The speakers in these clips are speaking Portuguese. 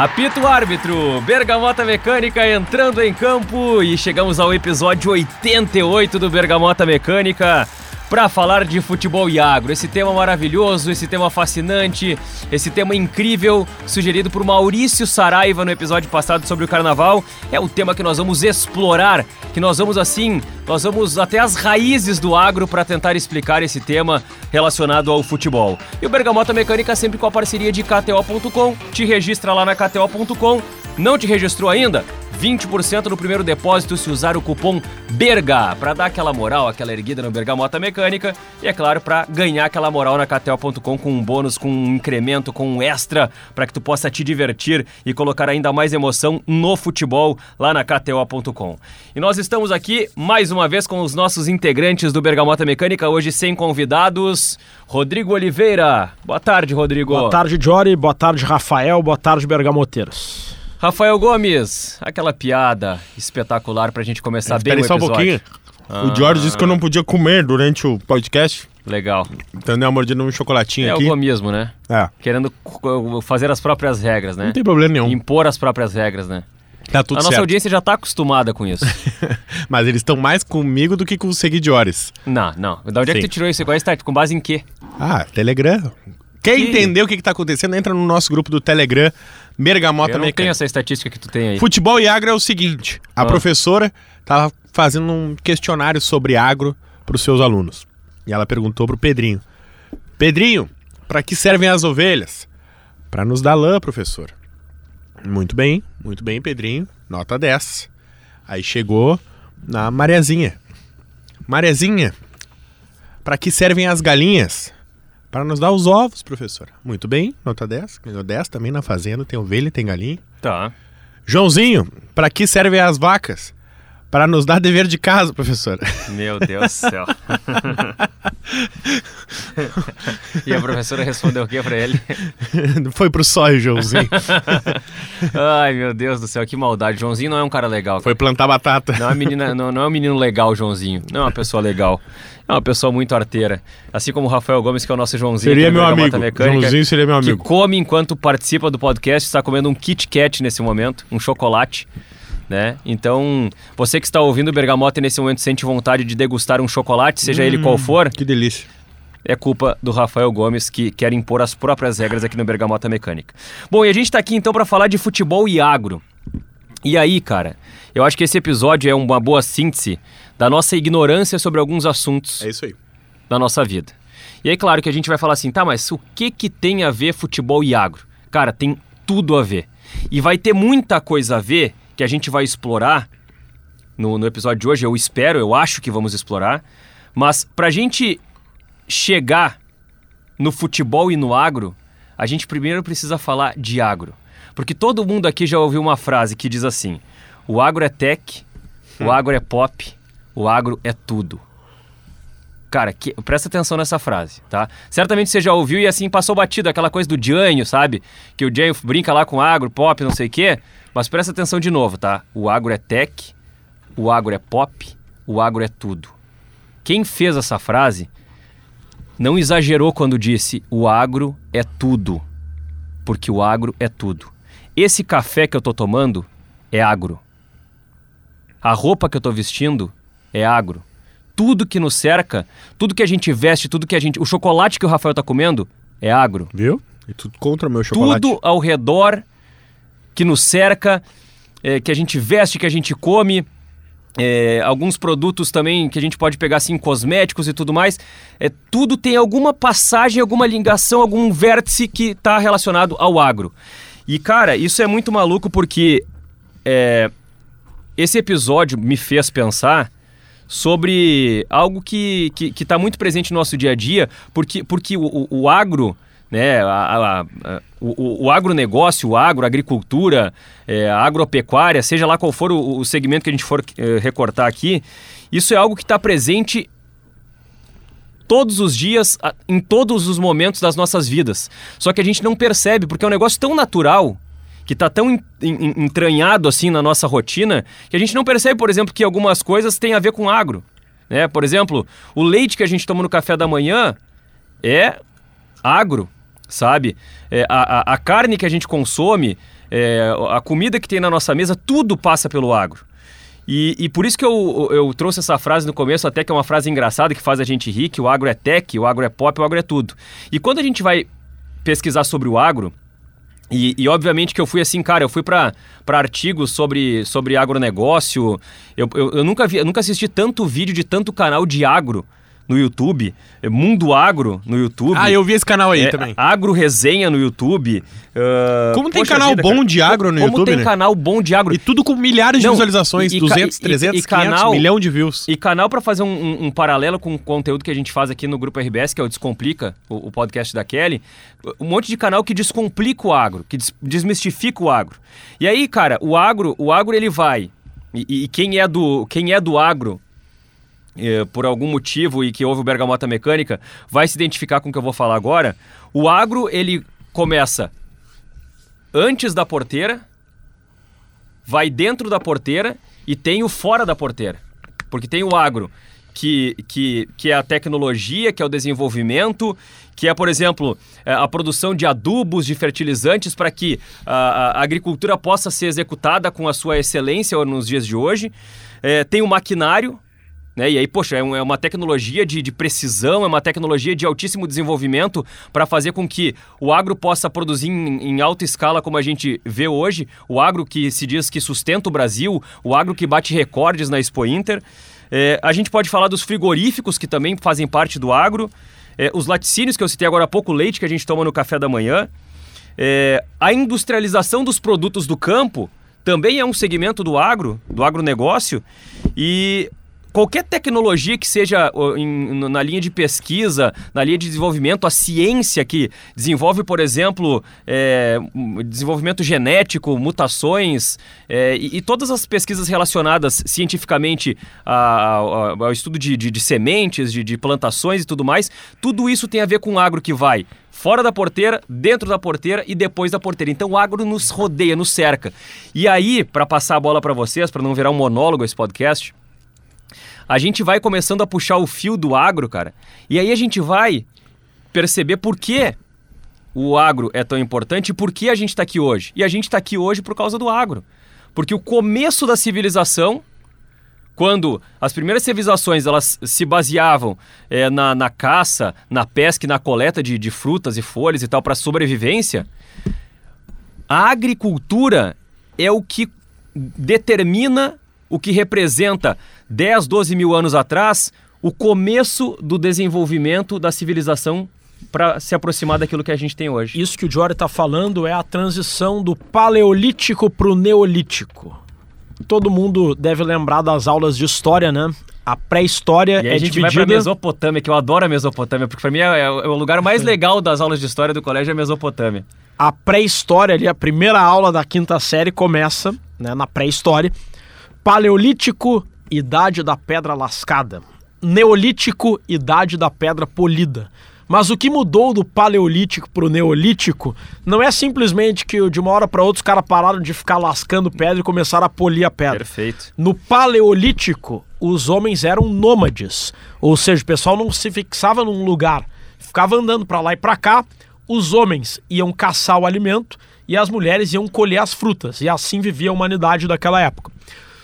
Apito árbitro, Bergamota Mecânica entrando em campo. E chegamos ao episódio 88 do Bergamota Mecânica para falar de futebol e agro. Esse tema maravilhoso, esse tema fascinante, esse tema incrível, sugerido por Maurício Saraiva no episódio passado sobre o carnaval, é o tema que nós vamos explorar, que nós vamos assim, nós vamos até as raízes do agro para tentar explicar esse tema relacionado ao futebol. E o Bergamota Mecânica sempre com a parceria de KTO.com, te registra lá na KTO.com. Não te registrou ainda? 20% no primeiro depósito se usar o cupom BERGA, para dar aquela moral, aquela erguida no Bergamota Mecânica e, é claro, para ganhar aquela moral na KTO.com com um bônus, com um incremento, com um extra, para que tu possa te divertir e colocar ainda mais emoção no futebol lá na KTO.com. E nós estamos aqui mais uma vez com os nossos integrantes do Bergamota Mecânica, hoje sem convidados. Rodrigo Oliveira. Boa tarde, Rodrigo. Boa tarde, Jory. Boa tarde, Rafael. Boa tarde, Bergamoteiros. Rafael Gomes, aquela piada espetacular pra gente começar bem o só episódio. um pouquinho. O George disse que eu não podia comer durante o podcast. Legal. Então deu uma mordida num chocolatinho É o aqui. gomismo, né? É, Querendo co- fazer as próprias regras, né? não tem problema nenhum. Impor as próprias regras, né? Tá tudo a nossa certo. audiência já tá acostumada com isso. Mas eles estão mais comigo do que com os seguidores. não, não. Da onde é que Sim. tu tirou isso? Qual é esse Com base em quê? Ah, Telegram. Quer Que- entender o que, que tá acontecendo? Entra no nosso grupo do Telegram, Bergamota Eu não tenho essa estatística que tu tem aí. Futebol e agro é o seguinte: a Ah. professora tava fazendo um questionário sobre agro para os seus alunos. E ela perguntou pro Pedrinho: Pedrinho, para que servem as ovelhas? Para nos dar lã, professor. Muito bem, muito bem, Pedrinho. Nota 10. Aí chegou na Marezinha. Marezinha, para que servem as galinhas? Para nos dar os ovos, professor. Muito bem, nota 10. Ganhou 10 também na fazenda, tem ovelha, tem galinha. Tá. Joãozinho, para que servem as vacas? Para nos dar dever de casa, professor. Meu Deus do céu. e a professora respondeu o que pra ele? Foi pro sóio, Joãozinho. Ai, meu Deus do céu, que maldade. Joãozinho não é um cara legal. Foi plantar batata. Não é, menina, não, não é um menino legal, Joãozinho. Não é uma pessoa legal. É uma pessoa muito arteira. Assim como o Rafael Gomes, que é o nosso Joãozinho. Seria meu amigo. Mecânica, Joãozinho seria meu Que amigo. come enquanto participa do podcast, está comendo um Kit Kat nesse momento, um chocolate. Né? Então, você que está ouvindo o Bergamota e nesse momento sente vontade de degustar um chocolate, seja ele Hum. qual for, Que delícia. é culpa do Rafael Gomes, que quer impor as próprias regras aqui no Bergamota Mecânica. Bom, e a gente tá aqui então para falar de futebol e agro. E aí, cara, eu acho que esse episódio é uma boa síntese da nossa ignorância sobre alguns assuntos É isso aí. da nossa vida. E aí, claro que a gente vai falar assim, tá, mas o que que tem a ver futebol e agro? Cara, tem tudo a ver. E vai ter muita coisa a ver que a gente vai explorar no, no episódio de hoje, eu espero, eu acho que vamos explorar. Mas pra gente chegar no futebol e no agro, a gente primeiro precisa falar de agro. Porque todo mundo aqui já ouviu uma frase que diz assim: o agro é tech, o agro é pop, o agro é tudo. Cara, que- presta atenção nessa frase, tá? Certamente você já ouviu e assim passou batido, aquela coisa do Jânio, sabe? Que o Jânio brinca lá com agro, pop, não sei o quê. Mas presta atenção de novo, tá? O agro é tech, o agro é pop, o agro é tudo. Quem fez essa frase não exagerou quando disse o agro é tudo. Porque o agro é tudo. Esse café que eu tô tomando é agro. A roupa que eu tô vestindo é agro. Tudo que nos cerca, tudo que a gente veste, tudo que a gente. O chocolate que o Rafael tá comendo é agro. Viu? E tudo contra o meu chocolate. Tudo ao redor que nos cerca, é, que a gente veste, que a gente come. é, alguns produtos também que a gente pode pegar assim, cosméticos e tudo mais. É, tudo tem alguma passagem, alguma ligação, algum vértice que está relacionado ao agro. E, cara, isso é muito maluco porque é, esse episódio me fez pensar sobre algo que está que, tá muito presente no nosso dia a dia, porque, porque o, o, o agro, né, a, a, a, o, o agronegócio, o agro, a agricultura, é, a agropecuária, seja lá qual for o, o segmento que a gente for é, recortar aqui, isso é algo que está presente todos os dias, em todos os momentos das nossas vidas. Só que a gente não percebe, porque é um negócio tão natural, que está tão en- en- entranhado assim na nossa rotina, que a gente não percebe, por exemplo, que algumas coisas têm a ver com agro. Né? Por exemplo, o leite que a gente toma no café da manhã é agro, sabe? É, a, a- a carne que a gente consome, é, a comida que tem na nossa mesa, tudo passa pelo agro. E, e, por isso que eu, eu trouxe essa frase no começo, até que é uma frase engraçada que faz a gente rir, que o agro é tech, o agro é pop, o agro é tudo. E quando a gente vai pesquisar sobre o agro, e, e, obviamente que eu fui assim, cara, eu fui para artigos sobre, sobre agronegócio. Eu, eu, eu, nunca vi, eu nunca assisti tanto vídeo de tanto canal de agro no YouTube, é Mundo Agro no YouTube. Ah, eu vi esse canal aí é, também. Agro Resenha no YouTube. Uh, como tem canal vida, bom cara, de agro no como YouTube, Como tem né? canal bom de agro. E tudo com milhares Não, de visualizações, e, 200, e, 300, e, 500, canal, milhão de views. E canal para fazer um, um, um, paralelo com o conteúdo que a gente faz aqui no Grupo RBS, que é o Descomplica, o, o podcast da Kelly. Um monte de canal que descomplica o agro, que des, desmistifica o agro. E aí, cara, o agro, o agro ele vai... E, e quem é do quem é do agro eh, por algum motivo e que houve o Bergamota Mecânica, vai se identificar com o que eu vou falar agora. O agro, ele começa antes da porteira, vai dentro da porteira e tem o fora da porteira. Porque tem o agro, que, que, que é a tecnologia, que é o desenvolvimento, que é, por exemplo, eh, a produção de adubos, de fertilizantes, para que a, a, agricultura possa ser executada com a sua excelência nos dias de hoje. É, tem o maquinário, né? E aí, poxa, é, é uma tecnologia de, de, precisão, é uma tecnologia de altíssimo desenvolvimento para fazer com que o agro possa produzir em, em, alta escala, como a gente vê hoje. O agro que se diz que sustenta o Brasil, o agro que bate recordes na Expo Inter. É, a gente pode falar dos frigoríficos, que também fazem parte do agro. É, os laticínios, que eu citei agora há pouco, o leite que a gente toma no café da manhã. É, a industrialização dos produtos do campo também é um segmento do agro, do agronegócio. E qualquer tecnologia que seja em, na linha de pesquisa, na linha de desenvolvimento, a ciência que desenvolve, por exemplo, é, desenvolvimento genético, mutações é, e, e, todas as pesquisas relacionadas cientificamente a, a, ao estudo de, de, de sementes, de, de plantações e tudo mais, tudo isso tem a ver com o agro que vai fora da porteira, dentro da porteira e depois da porteira. Então o agro nos rodeia, nos cerca. E aí, para passar a bola para vocês, para não virar um monólogo esse podcast, a gente vai começando a puxar o fio do agro, cara. E aí a gente vai perceber por que o agro é tão importante e por que a gente está aqui hoje. E a gente está aqui hoje por causa do agro. Porque o começo da civilização, quando as primeiras civilizações elas se baseavam é, na, na, caça, na pesca e na coleta de, de frutas e folhas e tal para sobrevivência, a agricultura é o que determina o que representa 10, 12 mil anos atrás o começo do desenvolvimento da civilização para se aproximar daquilo que a gente tem hoje. Isso que o Jory está falando é a transição do paleolítico para o neolítico. Todo mundo deve lembrar das aulas de história, né? A pré-história é a gente dividida... vai para Mesopotâmia, que eu adoro a Mesopotâmia, porque para mim é, é, o lugar mais legal das aulas de história do colégio é a Mesopotâmia. A pré-história ali, a primeira aula da quinta série começa, né, na pré-história, Paleolítico, idade da pedra lascada. Neolítico, idade da pedra polida. Mas o que mudou do paleolítico para o neolítico não é simplesmente que de uma hora para outra os caras pararam de ficar lascando pedra e começaram a polir a pedra. Perfeito. No paleolítico, os homens eram nômades, ou seja, o pessoal não se fixava num lugar, ficava andando para lá e para cá. Os homens iam caçar o alimento e as mulheres iam colher as frutas, e assim vivia a humanidade daquela época.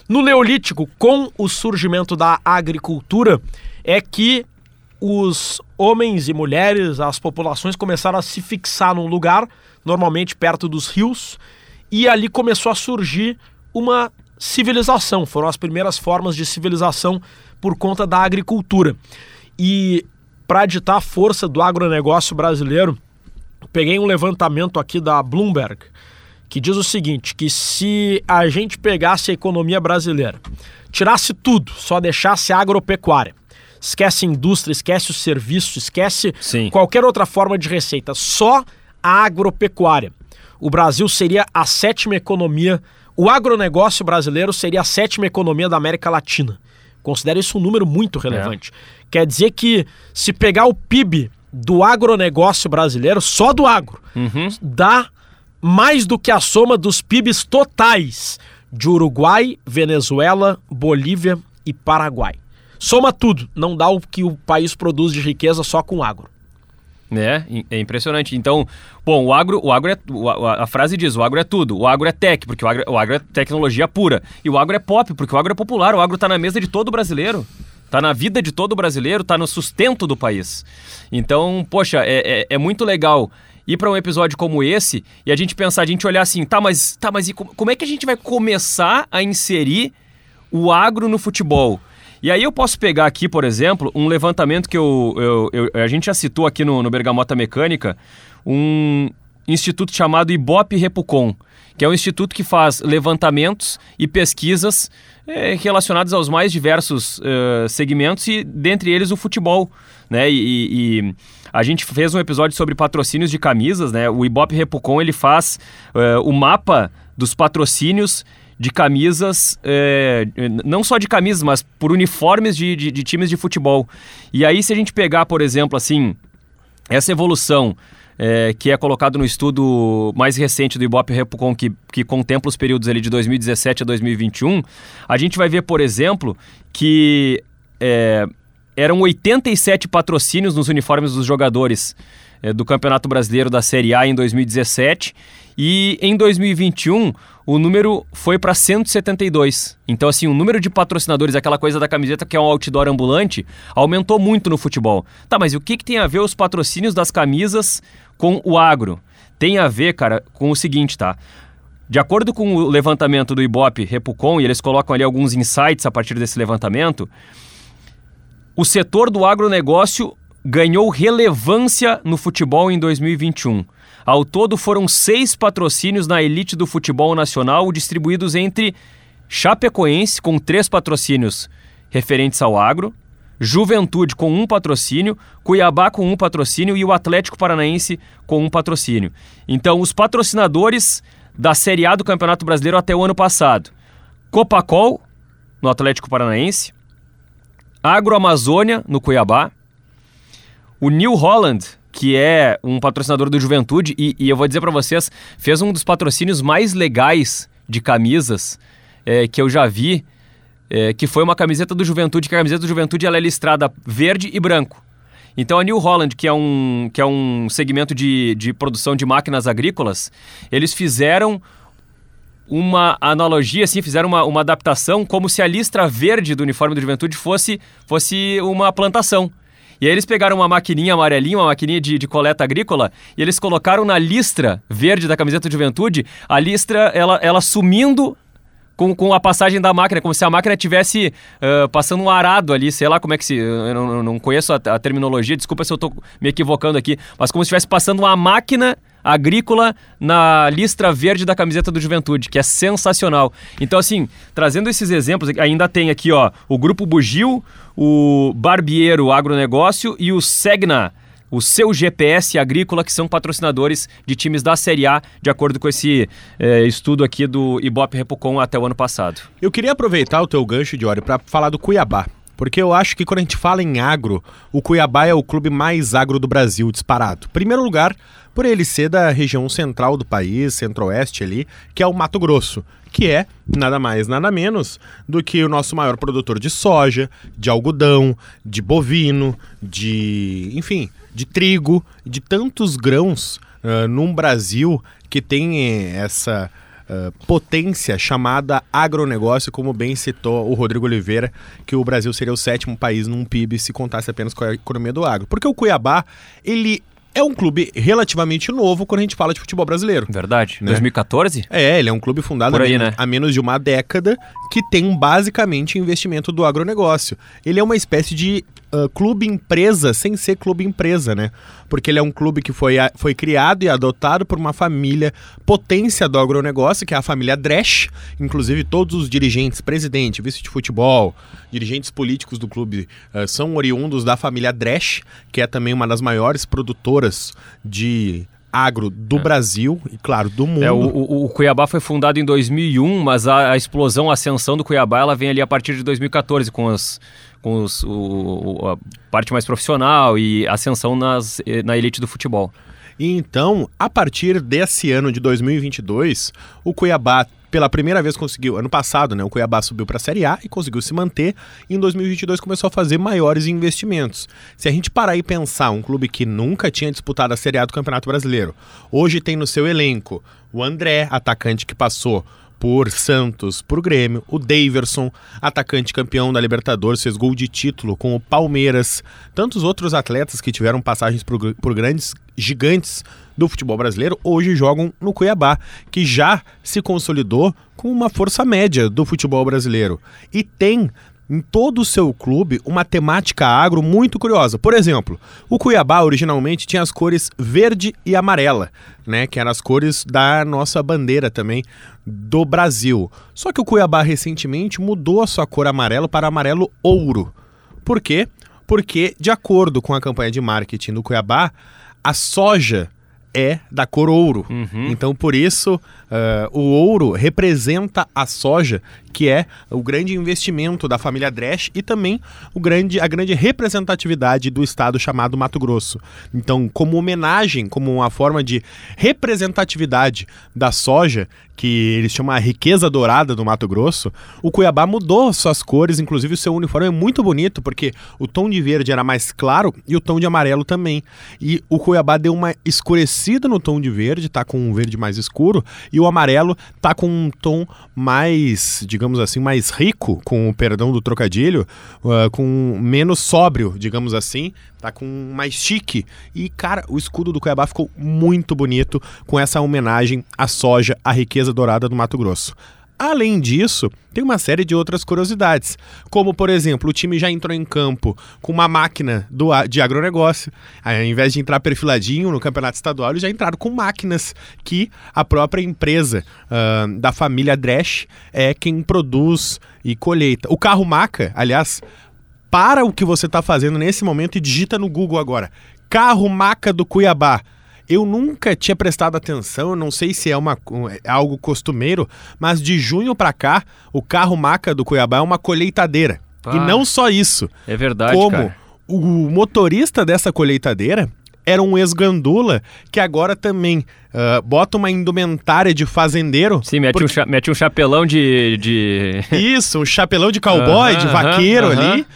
No Neolítico, com o surgimento da agricultura, é que os homens e mulheres, as populações começaram a se fixar num lugar, normalmente perto dos rios, e ali começou a surgir uma civilização. Foram as primeiras formas de civilização por conta da agricultura. E para ditar a força do agronegócio brasileiro, peguei um levantamento aqui da Bloomberg que diz o seguinte: que se a gente pegasse a economia brasileira, tirasse tudo, só deixasse a agropecuária, esquece indústria, esquece o serviço, esquece Sim. qualquer outra forma de receita, só a agropecuária. O Brasil seria a sétima economia, o agronegócio brasileiro seria a sétima economia da América Latina. Considero isso um número muito relevante. É. Quer dizer que se pegar o PIB do agronegócio brasileiro, só do agro, uhum. dá mais do que a soma dos PIBs totais de Uruguai, Venezuela, Bolívia e Paraguai. Soma tudo, não dá o que o país produz de riqueza só com agro. né? É impressionante. Então, bom, o agro, o agro é, a frase diz, o agro é tudo. O agro é tech, porque o agro, o agro é tecnologia pura. E o agro é pop, porque o agro é popular. O agro está na mesa de todo brasileiro. Está na vida de todo brasileiro, está no sustento do país. Então, poxa, é, é, é muito legal ir para um episódio como esse e a gente pensar, a gente olhar assim, tá, mas, tá, mas como é que a gente vai começar a inserir o agro no futebol? E aí eu posso pegar aqui, por exemplo, um levantamento que eu, eu, eu a gente já citou aqui no, no Bergamota Mecânica, um instituto chamado Ibope Repucon, que é um instituto que faz levantamentos e pesquisas é, relacionados aos mais diversos uh, segmentos e dentre eles o futebol, né? E, e, a gente fez um episódio sobre patrocínios de camisas, né? O Ibope Repucon ele faz uh, o mapa dos patrocínios de camisas, é, não só de camisas, mas por uniformes de, de, de, times de futebol. E aí, se a gente pegar, por exemplo, assim, essa evolução é, que é colocado no estudo mais recente do Ibope Repucon, que, que contempla os períodos ali de 2017 a 2021, a gente vai ver, por exemplo, que é, eram 87 patrocínios nos uniformes dos jogadores é, do Campeonato Brasileiro da Série A em 2017 e em 2021 o número foi para 172. Então, assim, o número de patrocinadores, aquela coisa da camiseta que é um outdoor ambulante, aumentou muito no futebol. Tá, mas o que, que tem a ver os patrocínios das camisas com o agro? Tem a ver, cara, com o seguinte, tá? De acordo com o levantamento do Ibope Repucon, e eles colocam ali alguns insights a partir desse levantamento, o setor do agronegócio ganhou relevância no futebol em 2021. Ao todo, foram seis patrocínios na elite do futebol nacional, distribuídos entre Chapecoense, com três patrocínios referentes ao agro, Juventude com um patrocínio, Cuiabá com um patrocínio e o Atlético Paranaense com um patrocínio. Então, os patrocinadores da Série A do Campeonato Brasileiro até o ano passado: Copacol, no Atlético Paranaense, Agroamazônia, no Cuiabá, o New Holland, que é um patrocinador do Juventude, e, e eu vou dizer para vocês, fez um dos patrocínios mais legais de camisas é, que eu já vi, é, que foi uma camiseta do Juventude, que a camiseta do Juventude ela é listrada verde e branco. Então a New Holland, que é um, que é um segmento de, de produção de máquinas agrícolas, eles fizeram uma analogia, assim, fizeram uma, uma adaptação como se a listra verde do uniforme do Juventude fosse, fosse uma plantação. E aí eles pegaram uma maquininha amarelinha, uma maquininha de, de coleta agrícola, e eles colocaram na listra verde da camiseta de juventude, a listra, ela, ela sumindo com, com a passagem da máquina, como se a máquina tivesse uh, passando um arado ali, sei lá como é que se. Eu não, não conheço a, a, terminologia, desculpa se eu estou me equivocando aqui, mas como se estivesse passando uma máquina agrícola na listra verde da camiseta do Juventude, que é sensacional. Então, assim, trazendo esses exemplos, ainda tem aqui, ó, o Grupo Bugil, o Barbiero Agronegócio e o Segna o seu GPS agrícola, que são patrocinadores de times da Série A, de acordo com esse é, estudo aqui do Ibope Repucon até o ano passado. Eu queria aproveitar o teu gancho, Diori, para falar do Cuiabá. Porque eu acho que quando a gente fala em agro, o Cuiabá é o clube mais agro do Brasil, disparado. Primeiro lugar, por ele ser da região central do país, centro-oeste ali, que é o Mato Grosso, que é nada mais, nada menos do que o nosso maior produtor de soja, de algodão, de bovino, de, enfim, de trigo, de tantos grãos uh, num Brasil que tem essa uh, potência chamada agronegócio, como bem citou o Rodrigo Oliveira, que o Brasil seria o sétimo país num PIB se contasse apenas com a economia do agro. Porque o Cuiabá, ele é um clube relativamente novo quando a gente fala de futebol brasileiro. Verdade. Né? 2014? É, ele é um clube fundado aí, há, né? há menos de uma década que tem basicamente investimento do agronegócio. Ele é uma espécie de uh, clube empresa sem ser clube empresa, né? Porque ele é um clube que foi, foi criado e adotado por uma família potência do agronegócio, que é a família Dresch. Inclusive, todos os dirigentes, presidente, vice de futebol, dirigentes políticos do clube uh, são oriundos da família Dresch, que é também uma das maiores produtoras de agro do é. Brasil e, claro, do mundo. É, o, o, o, Cuiabá foi fundado em 2001, mas a, a, explosão, a ascensão do Cuiabá, ela vem ali a partir de 2014, com, as, com os, o, a parte mais profissional e ascensão nas, na elite do futebol. E então, a partir desse ano de 2022, o Cuiabá pela primeira vez conseguiu, ano passado, né, o Cuiabá subiu para a Série A e conseguiu se manter, e em 2022 começou a fazer maiores investimentos. Se a gente parar e pensar, um clube que nunca tinha disputado a Série A do Campeonato Brasileiro, hoje tem no seu elenco o André, atacante que passou por Santos, por Grêmio, o Daverson, atacante campeão da Libertadores, fez gol de título com o Palmeiras, tantos outros atletas que tiveram passagens por, por grandes gigantes do futebol brasileiro hoje jogam no Cuiabá, que já se consolidou com uma força média do futebol brasileiro e tem em todo o seu clube uma temática agro muito curiosa. Por exemplo, o Cuiabá originalmente tinha as cores verde e amarela, né, que eram as cores da nossa bandeira também do Brasil. Só que o Cuiabá recentemente mudou a sua cor amarelo para amarelo ouro. Por quê? Porque, de acordo com a campanha de marketing do Cuiabá, a soja é da cor ouro. Uhum. Então, por isso, uh, o ouro representa a soja, que é o grande investimento da família Dresch e também o grande, a grande representatividade do estado chamado Mato Grosso. Então, como homenagem, como uma forma de representatividade da soja, que eles chamam a riqueza dourada do Mato Grosso, o Cuiabá mudou suas cores, inclusive o seu uniforme é muito bonito, porque o tom de verde era mais claro e o tom de amarelo também. E o Cuiabá deu uma escurecida no tom de verde, tá com um verde mais escuro, e o amarelo tá com um tom mais, digamos assim, mais rico, com o perdão do trocadilho, uh, com menos sóbrio, digamos assim, tá com mais chique. E, cara, o escudo do Cuiabá ficou muito bonito com essa homenagem à soja, à riqueza dourada do Mato Grosso. Além disso, tem uma série de outras curiosidades, como por exemplo, o time já entrou em campo com uma máquina do, de agronegócio, ao invés de entrar perfiladinho no campeonato estadual, eles já entraram com máquinas que a própria empresa uh, da família Dresch é quem produz e colheita. O carro maca, aliás, para o que você está fazendo nesse momento e digita no Google agora: carro maca do Cuiabá. Eu nunca tinha prestado atenção, não sei se é, uma, é algo costumeiro, mas de junho para cá, o carro maca do Cuiabá é uma colheitadeira. Ah, e não só isso. É verdade, como cara. o motorista dessa colheitadeira era um ex-gandula que agora também uh, bota uma indumentária de fazendeiro. Sim, mete, porque- um, cha- mete um chapelão de. de... Isso, um chapelão de cowboy, Aham, de aham, vaqueiro aham. ali.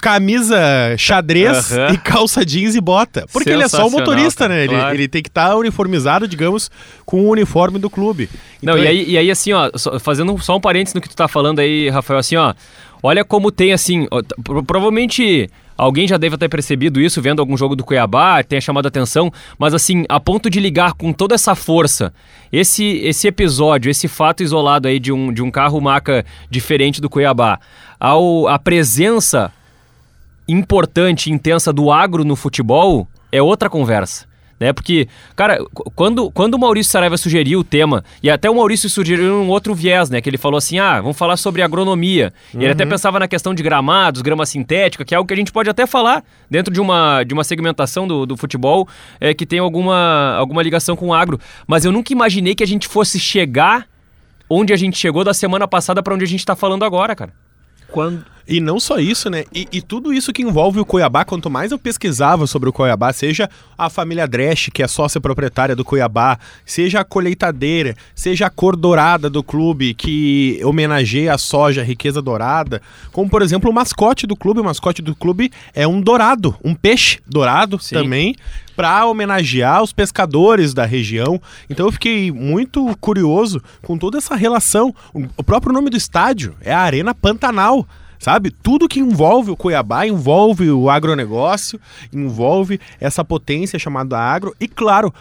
Camisa xadrez Aham. e calça jeans e bota. Porque ele é só o motorista, cara, né? Ele, claro. ele tem que estar uniformizado, digamos, com o uniforme do clube. Não, Então, e aí, e aí, assim, ó, só- fazendo só um parênteses no que tu tá falando aí, Rafael, assim, ó, olha como tem, assim, ó, provavelmente alguém já deve ter percebido isso vendo algum jogo do Cuiabá, tenha chamado a atenção, mas assim, a ponto de ligar com toda essa força, esse, esse episódio, esse fato isolado aí de um, de um carro maca diferente do Cuiabá, ao, a presença importante e intensa do agro no futebol é outra conversa. Né? Porque, cara, qu- quando, quando o Maurício Saraiva sugeriu o tema, e até o Maurício sugeriu um outro viés, né? Que ele falou assim: ah, vamos falar sobre agronomia. E ele até pensava na questão de gramados, grama sintética, que é algo que a gente pode até falar dentro de uma, de uma segmentação do, do futebol é, que tem alguma, alguma ligação com o agro. Mas eu nunca imaginei que a gente fosse chegar onde a gente chegou da semana passada para onde a gente tá falando agora, cara. Quando, E não só isso, né? E, e tudo isso que envolve o Cuiabá, quanto mais eu pesquisava sobre o Cuiabá, seja a família Dresch, que é sócia proprietária do Cuiabá, seja a colheitadeira, seja a cor dourada do clube, que homenageia a soja, a riqueza dourada, como por exemplo o mascote do clube. O mascote do clube é um dourado, um peixe dourado Sim. também, para homenagear os pescadores da região. Então eu fiquei muito curioso com toda essa relação. O próprio nome do estádio é a Arena Pantanal. Sabe? Tudo que envolve o Cuiabá envolve o agronegócio, envolve essa potência chamada agro e, claro,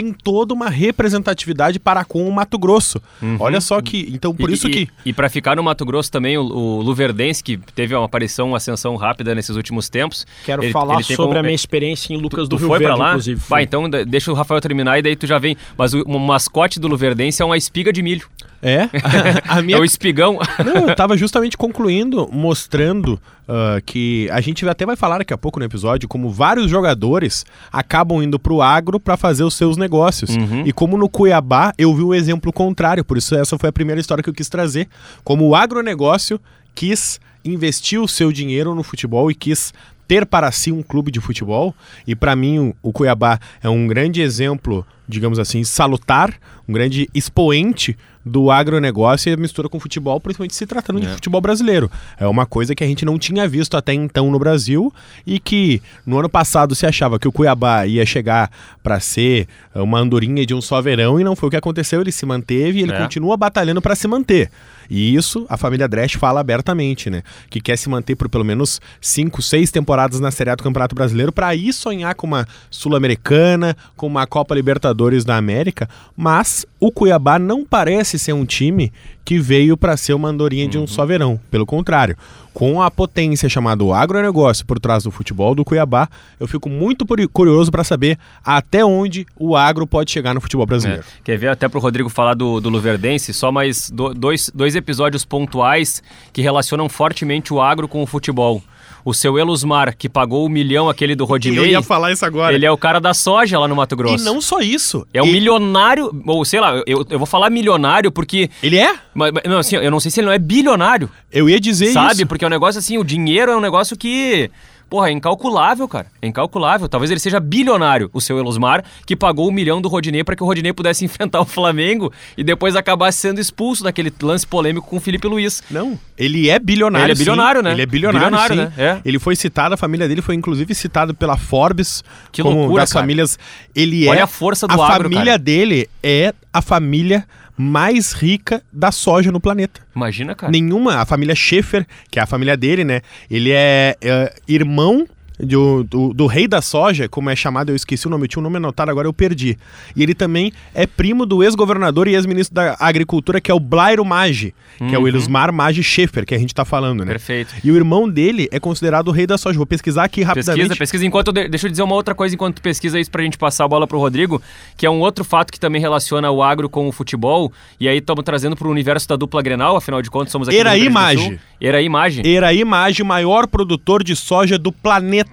tem toda uma representatividade para com o Mato Grosso. Olha só que. Então, por E- isso e, que. E, para ficar no Mato Grosso também, o, o Luverdense, que teve uma aparição, uma ascensão rápida nesses últimos tempos. quero ele- falar ele sobre como- a minha experiência em Lucas do Tu Rio foi Verde, pra lá? inclusive. Vai, então de- deixa o Rafael terminar e daí tu já vem. Mas o, o mascote do Luverdense é uma espiga de milho. É. A minha É o espigão. Não, eu tava justamente concluindo, mostrando ah, que a gente até vai falar daqui a pouco no episódio como vários jogadores acabam indo pro agro para fazer os seus negócios. Uhum. E como no Cuiabá eu vi o exemplo contrário, por isso essa foi a primeira história que eu quis trazer. Como o agronegócio quis investir o seu dinheiro no futebol e quis ter para si um clube de futebol. E para mim o Cuiabá é um grande exemplo, digamos assim, salutar, um grande expoente do agronegócio e mistura com futebol, principalmente se tratando de É. futebol brasileiro. É uma coisa que a gente não tinha visto até então no Brasil e que no ano passado se achava que o Cuiabá ia chegar para ser uma andorinha de um só verão e não foi o que aconteceu. Ele se manteve e ele É. continua batalhando para se manter. E isso a família Dresch fala abertamente, né? Que quer se manter por pelo menos cinco, seis temporadas na Série A do Campeonato Brasileiro para aí sonhar com uma Sul-Americana, com uma Copa Libertadores da América. Mas o Cuiabá não parece ser um time que veio para ser uma andorinha de um só verão. Pelo contrário, com a potência chamada agronegócio por trás do futebol do Cuiabá, eu fico muito curioso para saber até onde o agro pode chegar no futebol brasileiro. É. Quer ver até pro Rodrigo falar do, do Luverdense, só mais do- dois, dois episódios pontuais que relacionam fortemente o agro com o futebol. O seu Elusmar, que pagou o milhão aquele do Rodinei, Eu ia falar isso agora. ele é o cara da soja lá no Mato Grosso. E não só isso. É um milionário, ou sei lá, eu, eu vou falar milionário porque... Ele é? Mas, mas, não, assim, eu não sei se ele não é bilionário, Eu ia dizer sabe? isso. Porque é um negócio assim, o dinheiro é um negócio que... Porra, é incalculável, cara. É incalculável. Talvez ele seja bilionário, o seu Elusmar, que pagou um milhão do Rodinei para que o Rodinei pudesse enfrentar o Flamengo e depois acabasse sendo expulso daquele lance polêmico com o Felipe Luiz. Não, ele é bilionário. Ele é sim. bilionário, né? Ele é bilionário, Bilionário, sim. né? É. Ele foi citado, a família dele foi inclusive citado pela Forbes Que como loucura, das cara. famílias. Ele Olha é a força do A agro, família cara. dele é a família mais rica da soja no planeta. Imagina, cara. Nenhuma, a família Schaefer, que é a família dele, né? Ele é, é, irmão do, do, do rei da soja, como é chamado, eu esqueci o nome, eu tinha um nome anotado, agora eu perdi. E ele também é primo do ex-governador e ex-ministro da Agricultura, que é o Blairo Maggi, que é o Elismar Maggi Schaefer, que a gente tá falando, né? Perfeito. E o irmão dele é considerado o rei da soja. Vou pesquisar aqui rapidamente. Pesquisa, pesquisa. Enquanto eu de- deixa eu dizer uma outra coisa enquanto tu pesquisa isso pra gente passar a bola pro Rodrigo, que é um outro fato que também relaciona o agro com o futebol. E aí estamos trazendo pro universo da dupla Grenal, afinal de contas somos aqui Maggi. Sul. Eraí Maggi. Eraí Maggi, maior produtor de soja do planeta,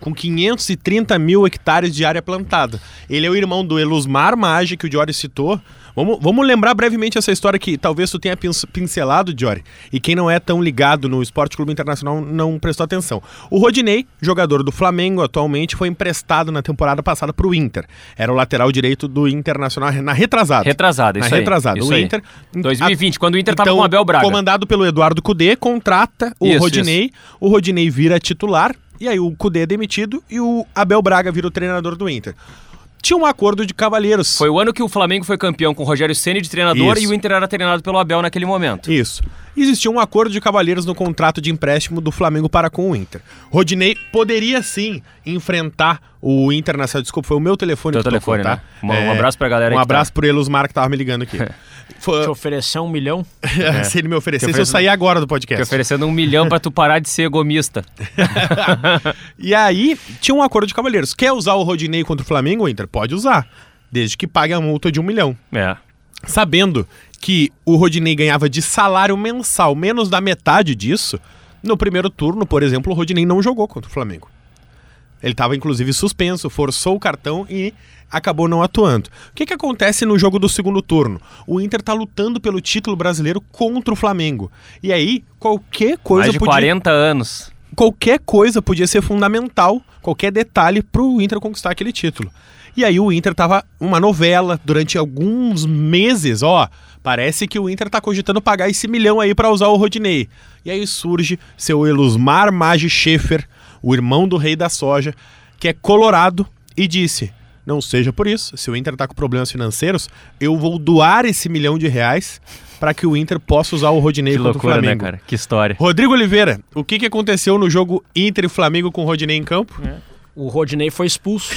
com 530 mil hectares de área plantada. Ele é o irmão do Elusmar Maggi, que o Diori citou. Vamos, vamos lembrar brevemente essa história que talvez tu tenha pin- pincelado, Diori, e quem não é tão ligado no Esporte Clube Internacional não prestou atenção. O Rodinei, jogador do Flamengo atualmente, foi emprestado na temporada passada para o Inter. Era o lateral direito do Internacional na retrasada. Retrasada, Na isso aí. retrasada. Isso o aí. Inter. 2020, quando o Inter tava Então, com o Abel Braga. Comandado pelo Eduardo Cudê, contrata o Isso, Rodinei. O Rodinei vira titular. E aí o Cudê é demitido e o Abel Braga vira o treinador do Inter. Tinha um acordo de cavalheiros. Foi o ano que o Flamengo foi campeão com o Rogério Ceni de treinador Isso. e o Inter era treinado pelo Abel naquele momento. Isso. Existia um acordo de cavalheiros no contrato de empréstimo do Flamengo para com o Inter. Rodinei poderia sim enfrentar o Inter nessa. Desculpa, foi o meu telefone Teu que tocou, telefone, tá? né? Um- um abraço pra galera aí Um que abraço pro Elusmar que tava me ligando aqui. Foi- Te oferecer um milhão. Se ele me oferecesse, Te eu sair agora do Te podcast. oferecendo um milhão pra tu parar de ser egomista. E aí, tinha um acordo de cavalheiros. Quer usar o Rodinei contra o Flamengo, o Inter? Pode usar. Desde que pague a multa de um milhão. É. Sabendo que o Rodinei ganhava de salário mensal menos da metade disso, no primeiro turno, por exemplo, o Rodinei não jogou contra o Flamengo. Ele estava, inclusive, suspenso, forçou o cartão e acabou não atuando. O que, que acontece no jogo do segundo turno? O Inter está lutando pelo título brasileiro contra o Flamengo. E aí, qualquer coisa Mais de podia 40 anos. qualquer coisa podia ser fundamental, qualquer detalhe pro Inter conquistar aquele título. E aí o Inter tava uma novela durante alguns meses, ó, parece que o Inter tá cogitando pagar esse milhão aí pra usar o Rodinei. E aí surge seu Elusmar Maggi Schaefer, o irmão do rei da soja, que é colorado e disse: "Não seja por isso, se o Inter tá com problemas financeiros, eu vou doar esse milhão de reais para que o Inter possa usar o Rodinei Que contra loucura, o né, Flamengo". cara? Que história. Rodrigo Oliveira, o que, que aconteceu no jogo Inter e Flamengo com o Rodinei em campo? O Rodinei foi expulso.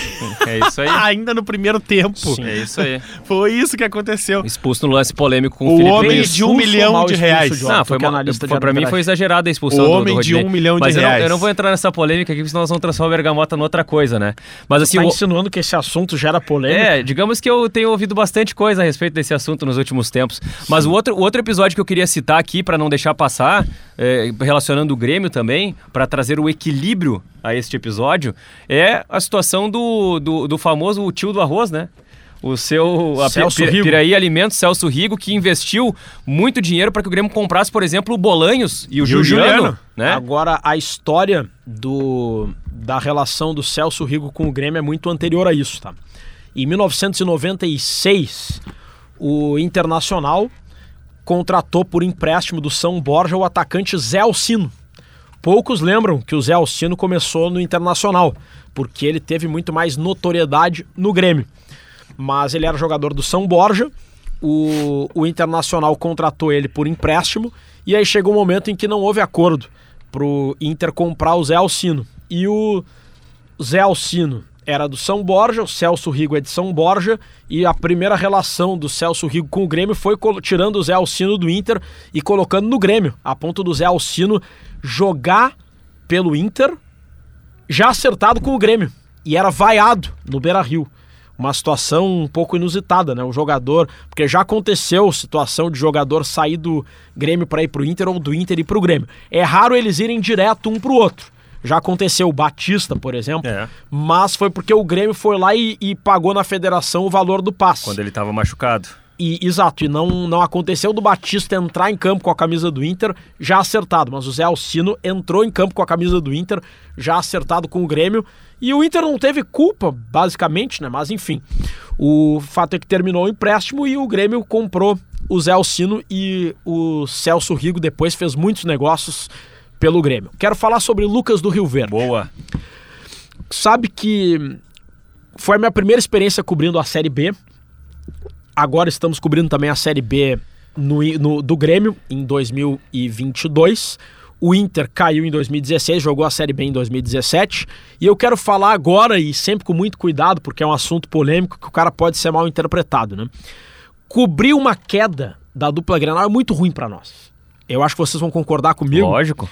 É isso aí. Ainda no primeiro tempo. Sim. É isso aí. Foi isso que aconteceu. Expulso no lance polêmico com o, O Felipe homem de um milhão mal de reais. Não, foi, é uma, analista de foi pra mim foi exagerada a expulsão O do- homem do de Rodinei. um milhão de Mas eu não- reais. eu não vou entrar nessa polêmica aqui, porque senão nós vamos transformar a Bergamota noutra coisa, né? Mas assim, Tá o- insinuando que esse assunto gera polêmica? É, digamos que eu tenho ouvido bastante coisa a respeito desse assunto nos últimos tempos. Mas o outro, o outro episódio que eu queria citar aqui, para não deixar passar, é, relacionando o Grêmio também, para trazer o equilíbrio a este episódio, é a situação do, do, do famoso tio do arroz, né? O seu a Celso Rigo. Piraí Alimentos, Celso Rigo, que investiu muito dinheiro para que o Grêmio comprasse, por exemplo, o Bolanhos e o, E o Juliano, Juliano. né? Agora, a história do, da relação do Celso Rigo com o Grêmio é muito anterior a isso, tá? Em 1996, o Internacional contratou por empréstimo do São Borja o atacante Zé Alcino. Poucos lembram que o Zé Alcino começou no Internacional, porque ele teve muito mais notoriedade no Grêmio. Mas ele era jogador do São Borja, o, o Internacional contratou ele por empréstimo, e aí chegou um momento em que não houve acordo pro Inter comprar o Zé Alcino. E o Zé Alcino era do São Borja, o Celso Rigo é de São Borja, e a primeira relação do Celso Rigo com o Grêmio foi tirando o Zé Alcino do Inter e colocando no Grêmio, a ponto do Zé Alcino jogar pelo Inter já acertado com o Grêmio. E era vaiado no Beira Rio. Uma situação um pouco inusitada, né? O jogador. Porque já aconteceu situação de jogador sair do Grêmio para ir pro Inter ou do Inter ir pro Grêmio. É raro eles irem direto um pro outro. Já aconteceu o Batista, por exemplo, É. mas foi porque o Grêmio foi lá e, e pagou na federação o valor do passe. Quando ele tava machucado. E, exato, e não, não aconteceu do Batista entrar em campo com a camisa do Inter já acertado, mas o Zé Alcino entrou em campo com a camisa do Inter já acertado com o Grêmio e o Inter não teve culpa, basicamente, né? Mas enfim, o fato é que terminou o empréstimo e o Grêmio comprou o Zé Alcino e o Celso Rigo depois fez muitos negócios pelo Grêmio. Quero falar sobre Lucas do Rio Verde Boa. sabe que foi a minha primeira experiência cobrindo a Série B. Agora estamos cobrindo também a Série B no, no- do Grêmio em 2022. O Inter caiu em 2016, jogou a Série B em 2017. E eu quero falar agora, e sempre com muito cuidado, porque é um assunto polêmico que o cara pode ser mal interpretado, né? Cobrir uma queda da dupla Grenal é muito ruim pra nós. Eu acho que vocês vão concordar comigo Lógico.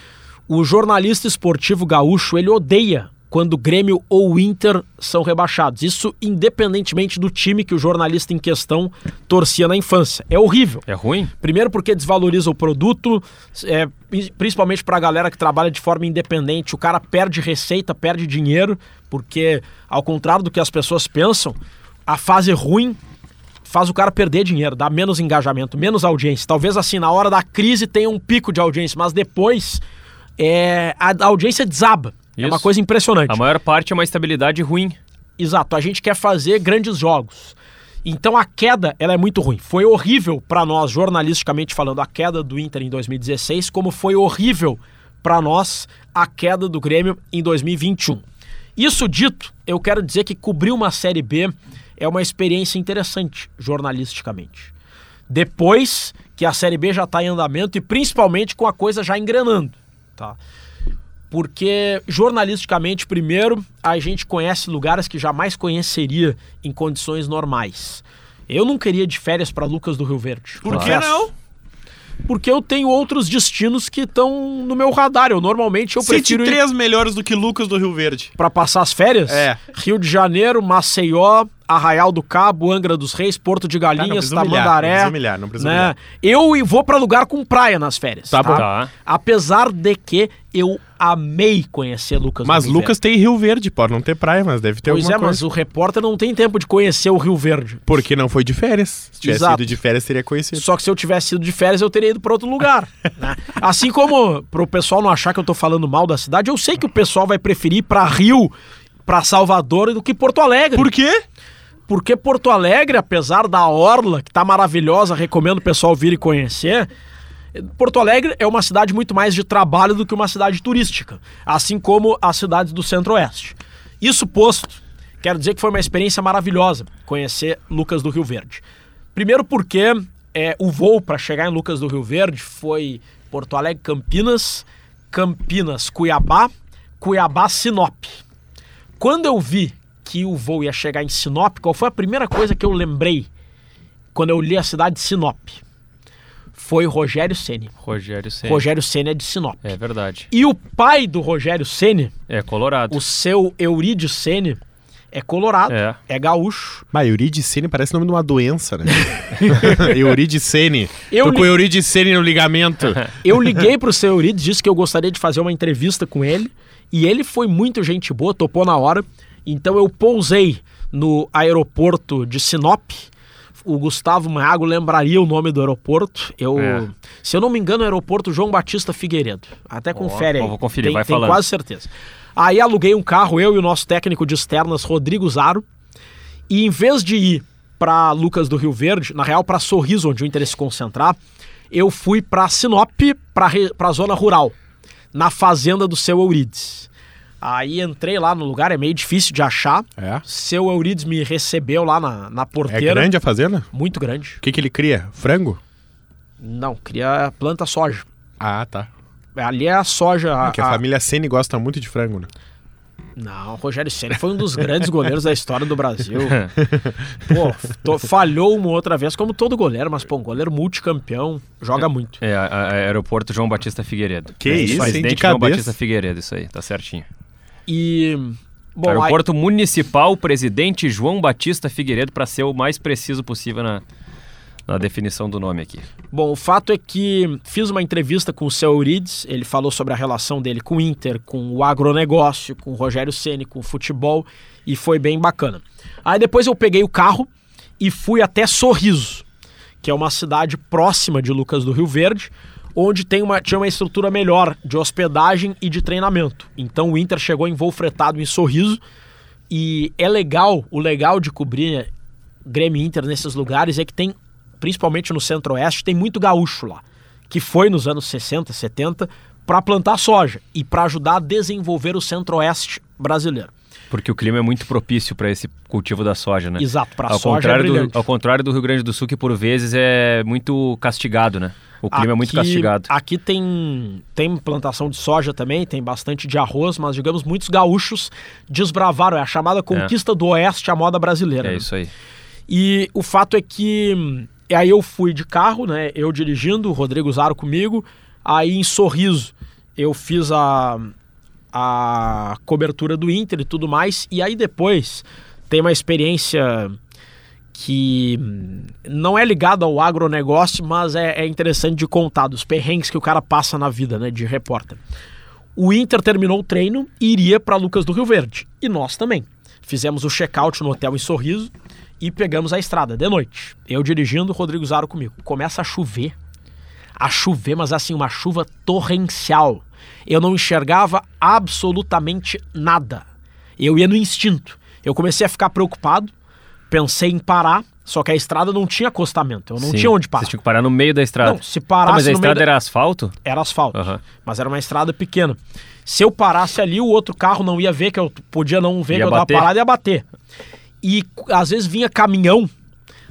o jornalista esportivo gaúcho ele odeia quando Grêmio ou Inter são rebaixados. Isso independentemente do time que o jornalista em questão torcia na infância. É horrível. É ruim? Primeiro porque desvaloriza o produto, é, principalmente pra galera que trabalha de forma independente. O cara perde receita, perde dinheiro, porque ao contrário do que as pessoas pensam, a fase ruim faz o cara perder dinheiro, dá menos engajamento, menos audiência. Talvez assim, na hora da crise tenha um pico de audiência, mas depois é, a, a audiência desaba. É Isso. uma coisa impressionante. A maior parte é uma estabilidade ruim. Exato, a gente quer fazer grandes jogos. Então a queda, ela é muito ruim. Foi horrível para nós, jornalisticamente falando, a queda do Inter em 2016, como foi horrível para nós a queda do Grêmio em 2021. Isso dito, eu quero dizer que cobrir uma Série B é uma experiência interessante, jornalisticamente. Depois que a Série B já está em andamento e principalmente com a coisa já engrenando, tá? Porque jornalisticamente, primeiro, a gente conhece lugares que jamais conheceria em condições normais. Eu não queria de férias para Lucas do Rio Verde. Por que não? Porque eu tenho outros destinos que estão no meu radar. Eu normalmente eu Cite prefiro ir três melhores do que Lucas do Rio Verde. para passar as férias. É. Rio de Janeiro, Maceió, Arraial do Cabo, Angra dos Reis, Porto de Tá, não Galinhas, precisa humilhar, Tamandaré. não humilhar, não precisa né? humilhar. Eu vou para lugar com praia nas férias. Tá bom. Tá. Apesar de que eu amei conhecer Lucas Mas Lucas tem Rio Verde, pode não ter praia, mas deve ter Pois é, alguma mas coisa. o repórter não tem tempo de conhecer o Rio Verde. Porque não foi de férias. Se tivesse Exato. ido de férias, teria conhecido. Só que se eu tivesse ido de férias, eu teria ido para outro lugar. né? Assim como, pro pessoal não achar que eu tô falando mal da cidade, eu sei que o pessoal vai preferir ir pra Rio, pra Salvador do que Porto Alegre. Por quê? Porque Porto Alegre, apesar da orla, que tá maravilhosa, recomendo o pessoal vir e conhecer. Porto Alegre é uma cidade muito mais de trabalho do que uma cidade turística, assim como as cidades do Centro-Oeste. Isso posto, quero dizer que foi uma experiência maravilhosa conhecer Lucas do Rio Verde. Primeiro porque é, o voo para chegar em Lucas do Rio Verde foi Porto Alegre Campinas, Campinas Cuiabá, Cuiabá Sinop. Quando eu vi que o voo ia chegar em Sinop, qual foi a primeira coisa que eu lembrei quando eu li a cidade de Sinop? Foi Rogério Ceni. Rogério Ceni. Rogério Ceni é de Sinop. É verdade. E o pai do Rogério Ceni, É colorado. o seu Eurídio Ceni, é colorado, É. é gaúcho. Mas Euridicene parece o nome de uma doença, né? Euridicene. Eu Tô li- com Euridicene no ligamento. Eu liguei pro seu Eurides, disse que eu gostaria de fazer uma entrevista com ele. E ele foi muito gente boa, topou na hora. Então eu pousei no aeroporto de Sinop. O Gustavo Mago lembraria o nome do aeroporto. Eu, É. Se eu não me engano, é o aeroporto João Batista Figueiredo. Até confere aí. vou conferir, tem, vai tem falando. quase certeza. Aí aluguei um carro, eu e o nosso técnico de externas, Rodrigo Zaro. E em vez de ir para Lucas do Rio Verde, na real para Sorriso, onde o Inter ia se concentrar, eu fui para Sinop, para a zona rural, na fazenda do seu Eurides. Aí entrei lá no lugar, é meio difícil de achar. É? Seu Eurides me recebeu lá na, na É porteira. grande a fazenda? Muito grande. O que, que ele cria? Frango? Não, queria planta soja. Ah, tá. Ali é a soja. a- Porque a a- família Ceni gosta muito de frango, né? Não, o Rogério Ceni foi um dos grandes goleiros da história do Brasil. Pô, to- falhou uma outra vez, como todo goleiro, mas pô, um goleiro multicampeão, joga muito. É, a- a- aeroporto João Batista Figueiredo. Que É, isso, hein? Presidente De João. Batista Figueiredo, isso aí, tá certinho. E. Bom, aí- aeroporto Municipal Presidente João Batista Figueiredo, para ser o mais preciso possível na, na definição do nome aqui. Bom, o fato é que fiz uma entrevista com o seu Eurides, ele falou sobre a relação dele com o Inter, com o agronegócio, com o Rogério Ceni, com o futebol, e foi bem bacana. Aí depois eu peguei o carro e fui até Sorriso, que é uma cidade próxima de Lucas do Rio Verde, onde tem uma, tinha uma estrutura melhor de hospedagem e de treinamento. Então o Inter chegou em voo fretado em Sorriso, e é legal, o legal de cobrir Grêmio e Inter nesses lugares é que tem, principalmente no Centro-Oeste, tem muito gaúcho lá, que foi nos anos 60, 70 para plantar soja e para ajudar a desenvolver o Centro-Oeste brasileiro. Porque o clima é muito propício para esse cultivo da soja, né? Exato, para ao soja é contrário, brilhante. do, ao contrário do Rio Grande do Sul, que por vezes é muito castigado, né? O clima é muito Aqui- castigado. Aqui tem, tem plantação de soja também, tem bastante de arroz, mas digamos, muitos gaúchos desbravaram. É a chamada conquista do Oeste à moda brasileira. É né? isso aí. E o fato é que aí eu fui de carro, né? Eu dirigindo, o Rodrigo Zaro comigo. Aí em Sorriso eu fiz a, a cobertura do Inter e tudo mais. E aí depois tem uma experiência que hum, não é ligada ao agronegócio, mas é, é interessante de contar, dos perrengues que o cara passa na vida, né? De repórter. O Inter terminou o treino e iria para Lucas do Rio Verde. E nós também. Fizemos o check-out no hotel em Sorriso e pegamos a estrada de noite. Eu dirigindo, Rodrigo Zaro comigo. Começa a chover. A chover, mas assim, uma chuva torrencial. Eu não enxergava absolutamente nada. Eu ia no instinto. Eu comecei a ficar preocupado, pensei em parar, só que a estrada não tinha acostamento. Eu não Sim. tinha onde parar. Vocês tinham que parar no meio da estrada. Não, se Tá, parasse mas a estrada da- era asfalto? era asfalto. Aham. Mas era uma estrada pequena. Se eu parasse ali, o outro carro não ia ver que eu podia não ver Ia que eu tava parado e ia bater. E às vezes vinha caminhão,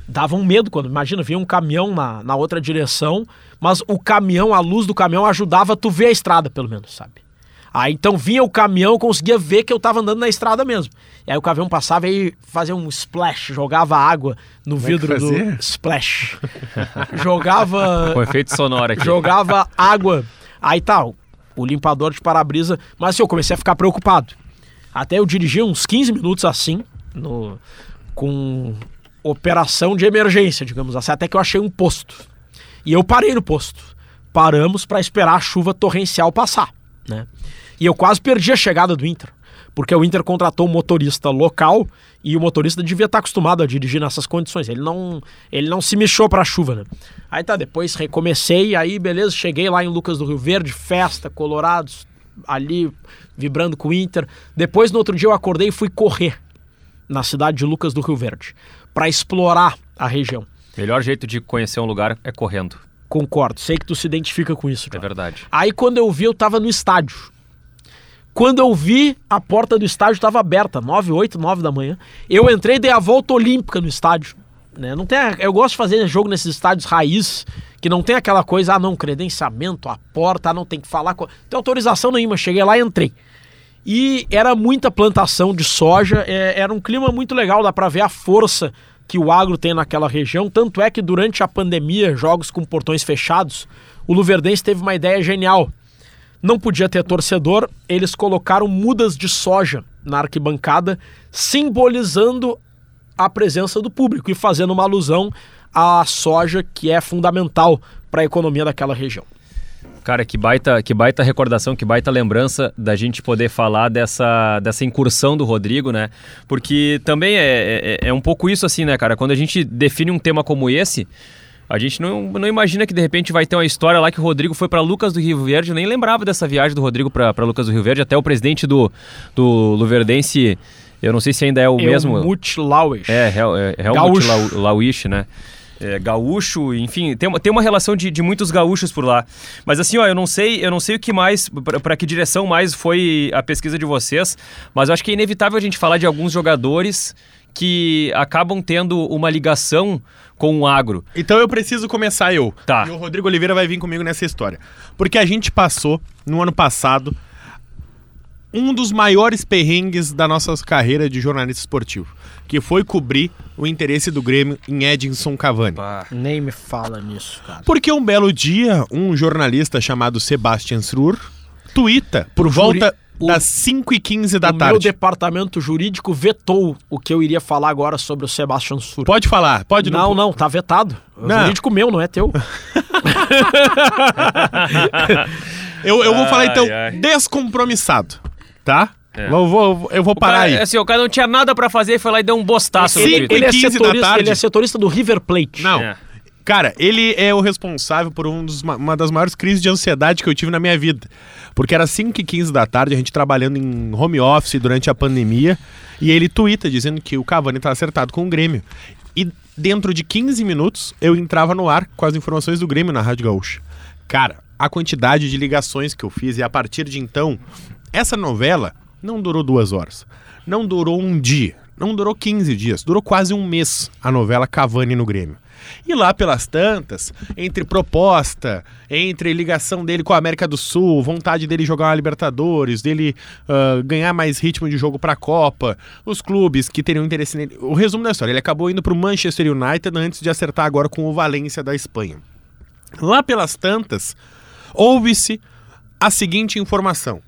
dava um medo quando, imagina, vinha um caminhão na, na outra direção, mas o caminhão, a luz do caminhão ajudava tu ver a estrada, pelo menos, sabe? Aí então vinha o caminhão, eu conseguia ver que eu tava andando na estrada mesmo. E aí o caminhão passava e fazia um splash, jogava água no é que vidro do fazia? splash. jogava Com efeito sonoro aqui. jogava água. Aí tá, o- o limpador de para-brisa. Mas assim, eu comecei a ficar preocupado. Até eu dirigi uns 15 minutos assim, no, com operação de emergência, digamos assim, até que eu achei um posto. E eu parei no posto. Paramos para esperar a chuva torrencial passar, né? E eu quase perdi a chegada do Inter, porque o Inter contratou um motorista local e o motorista devia estar acostumado a dirigir nessas condições. Ele não, ele não se mexeu para a chuva, né? Aí tá, depois recomecei, aí beleza, cheguei lá em Lucas do Rio Verde, festa, colorados, ali vibrando com o Inter. Depois no outro dia eu acordei e fui correr na cidade de Lucas do Rio Verde para explorar a região. Melhor jeito de conhecer um lugar é correndo. Concordo, sei que tu se identifica com isso. É John. verdade. Aí quando eu vi, eu tava no estádio. Quando eu vi, a porta do estádio estava aberta, 9, 8, 9 da manhã. Eu entrei e dei a volta olímpica no estádio. Né? Não tem, eu gosto de fazer jogo nesses estádios raiz, que não tem aquela coisa, ah não, credenciamento, a porta, ah não, tem que falar. Com... Não tem autorização nenhuma. Cheguei lá e entrei. E era muita plantação de soja, é, era um clima muito legal, dá pra ver a força que o agro tem naquela região. Tanto é que durante a pandemia, jogos com portões fechados, o Luverdense teve uma ideia genial. Não podia ter torcedor, eles colocaram mudas de soja na arquibancada, simbolizando a presença do público e fazendo uma alusão à soja que é fundamental para a economia daquela região. Cara, que baita, que baita recordação, que baita lembrança da gente poder falar dessa, dessa incursão do Rodrigo, né? Porque também é, é, é um pouco isso assim, né, cara? Quando a gente define um tema como esse, a gente não, não imagina que de repente vai ter uma história lá que o Rodrigo foi para Lucas do Rio Verde. Eu nem lembrava dessa viagem do Rodrigo para Lucas do Rio Verde. Até o presidente do, do Luverdense, eu não sei se ainda é o mesmo. Helmut Laues. É, Hel, é Helmut Gaúcho. Lau- Lauisch, né? é, gaúcho, enfim, tem uma, tem uma relação de, de muitos gaúchos por lá. Mas assim, ó, eu não sei, eu não sei o que mais, para que direção mais foi a pesquisa de vocês, mas eu acho que é inevitável a gente falar de alguns jogadores que acabam tendo uma ligação com o agro. Então eu preciso começar eu. Tá. E o Rodrigo Oliveira vai vir comigo nessa história. Porque a gente passou, no ano passado, um dos maiores perrengues da nossa carreira de jornalista esportivo, que foi cobrir o interesse do Grêmio em Edinson Cavani. Nem me fala nisso, cara. Porque um belo dia, um jornalista chamado Sebastian Srur tuita por juri- volta o- das 5h15 da o meu tarde. departamento jurídico vetou o que eu iria falar agora sobre o Sebastian Sur. Pode falar, pode Não, não, tá vetado. É Não. jurídico meu, não é teu. Eu, eu vou falar então Ai, ai. descompromissado, tá? É. Eu, vou, eu vou O parar cara, aí. Assim, o cara não tinha nada pra fazer e foi lá e deu um bostaço no Sim, Twitter. Ele é, 15 da setorista, tarde. ele é setorista do River Plate. Não. É. Cara, ele é o responsável por um dos ma- uma das maiores crises de ansiedade que eu tive na minha vida. Porque era 5 e 15 da tarde, a gente trabalhando em home office durante a pandemia, e ele tuita dizendo que o Cavani tá acertado com o Grêmio. E dentro de 15 minutos, eu entrava no ar com as informações do Grêmio na Rádio Gaúcha. Cara, a quantidade de ligações que eu fiz, e a partir de então, essa novela não durou duas horas. Não durou um dia. Não durou 15 dias. Durou quase um mês a novela Cavani no Grêmio. E lá pelas tantas, entre proposta, entre ligação dele com a América do Sul, vontade dele jogar uma Libertadores, dele ah, ganhar mais ritmo de jogo pra Copa, os clubes que teriam interesse nele. O resumo da história, ele acabou indo pro Manchester United antes de acertar agora com o Valência da Espanha. Lá pelas tantas, ouve-se a seguinte informação.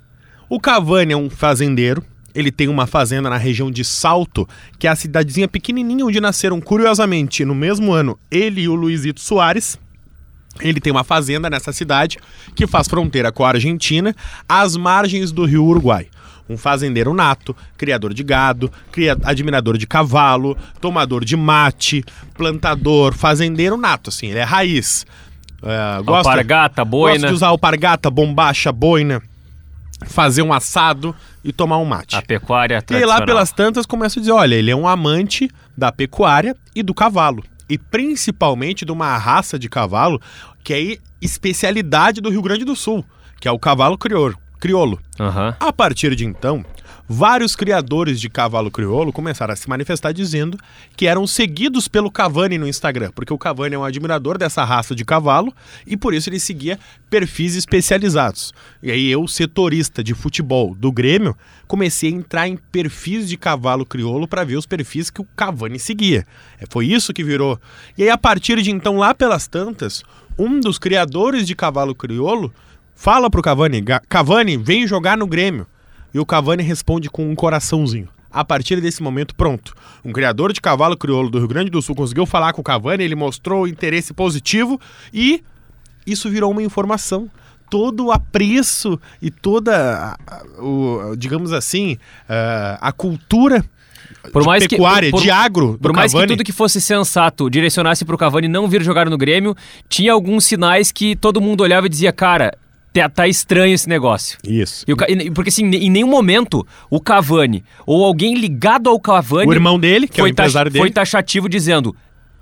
O Cavani é um fazendeiro, ele tem uma fazenda na região de Salto, que é a cidadezinha pequenininha onde nasceram, curiosamente, no mesmo ano, ele e o Luizito Soares. Ele tem uma fazenda nessa cidade que faz fronteira com a Argentina, às margens do rio Uruguai. Um fazendeiro nato, criador de gado, cria- admirador de cavalo, tomador de mate, plantador, fazendeiro nato, assim, ele é raiz. É, gosta, Alpargata, boina. gosta de usar alpargata, bombacha, boina, fazer um assado e tomar um mate. A pecuária E lá pelas tantas começa a dizer, olha, ele é um amante da pecuária e do cavalo. E principalmente de uma raça de cavalo que é especialidade do Rio Grande do Sul, que é o cavalo crioulo. crioulo. Aham. A partir de então, vários criadores de cavalo crioulo começaram a se manifestar dizendo que eram seguidos pelo Cavani no Instagram, porque o Cavani é um admirador dessa raça de cavalo e por isso ele seguia perfis especializados. E aí eu, setorista de futebol do Grêmio, comecei a entrar em perfis de cavalo crioulo para ver os perfis que o Cavani seguia. É, Foi isso que virou. E aí a partir de então, lá pelas tantas, um dos criadores de cavalo crioulo fala pro Cavani, "Ga- Cavani, vem jogar no Grêmio. E o Cavani responde com um coraçãozinho. A partir desse momento, pronto. Um criador de cavalo crioulo do Rio Grande do Sul conseguiu falar com o Cavani, ele mostrou interesse positivo e isso virou uma informação. Todo o apreço e toda, o, digamos assim, a, cultura Por de mais que- pecuária, por- de agro do Por mais Cavani. que tudo que fosse sensato direcionasse pro Cavani não vir jogar no Grêmio, tinha alguns sinais que todo mundo olhava e dizia, cara, tá, tá estranho esse negócio. Isso. E o e- porque assim, em nenhum momento o Cavani ou alguém ligado ao Cavani O irmão dele, que é o foi, empresário dele. foi taxativo dizendo: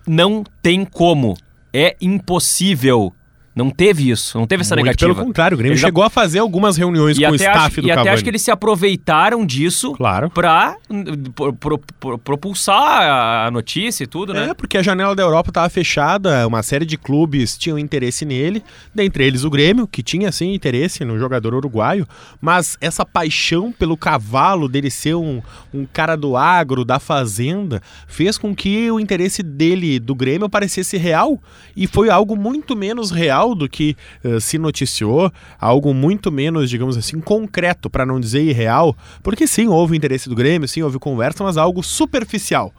não tem como, é impossível. Não teve isso, não teve essa Muito negativa. Pelo contrário, o Grêmio Eles já- chegou a fazer algumas reuniões e com o até, staff acho, do e até Cavani. acho que eles se aproveitaram disso Claro. pra pro- pro- pro- propulsar a notícia e tudo, né? É, porque a janela da Europa estava fechada, uma série de clubes tinham interesse nele, dentre eles o Grêmio, que tinha sim interesse no jogador uruguaio, mas essa paixão pelo cavalo, dele ser um, um cara do agro, da fazenda, fez com que o interesse dele do Grêmio parecesse real e foi algo muito menos real do que eh, se noticiou, algo muito menos, digamos assim, concreto, para não dizer irreal, porque sim, houve interesse do Grêmio, sim, houve conversa, mas algo superficial.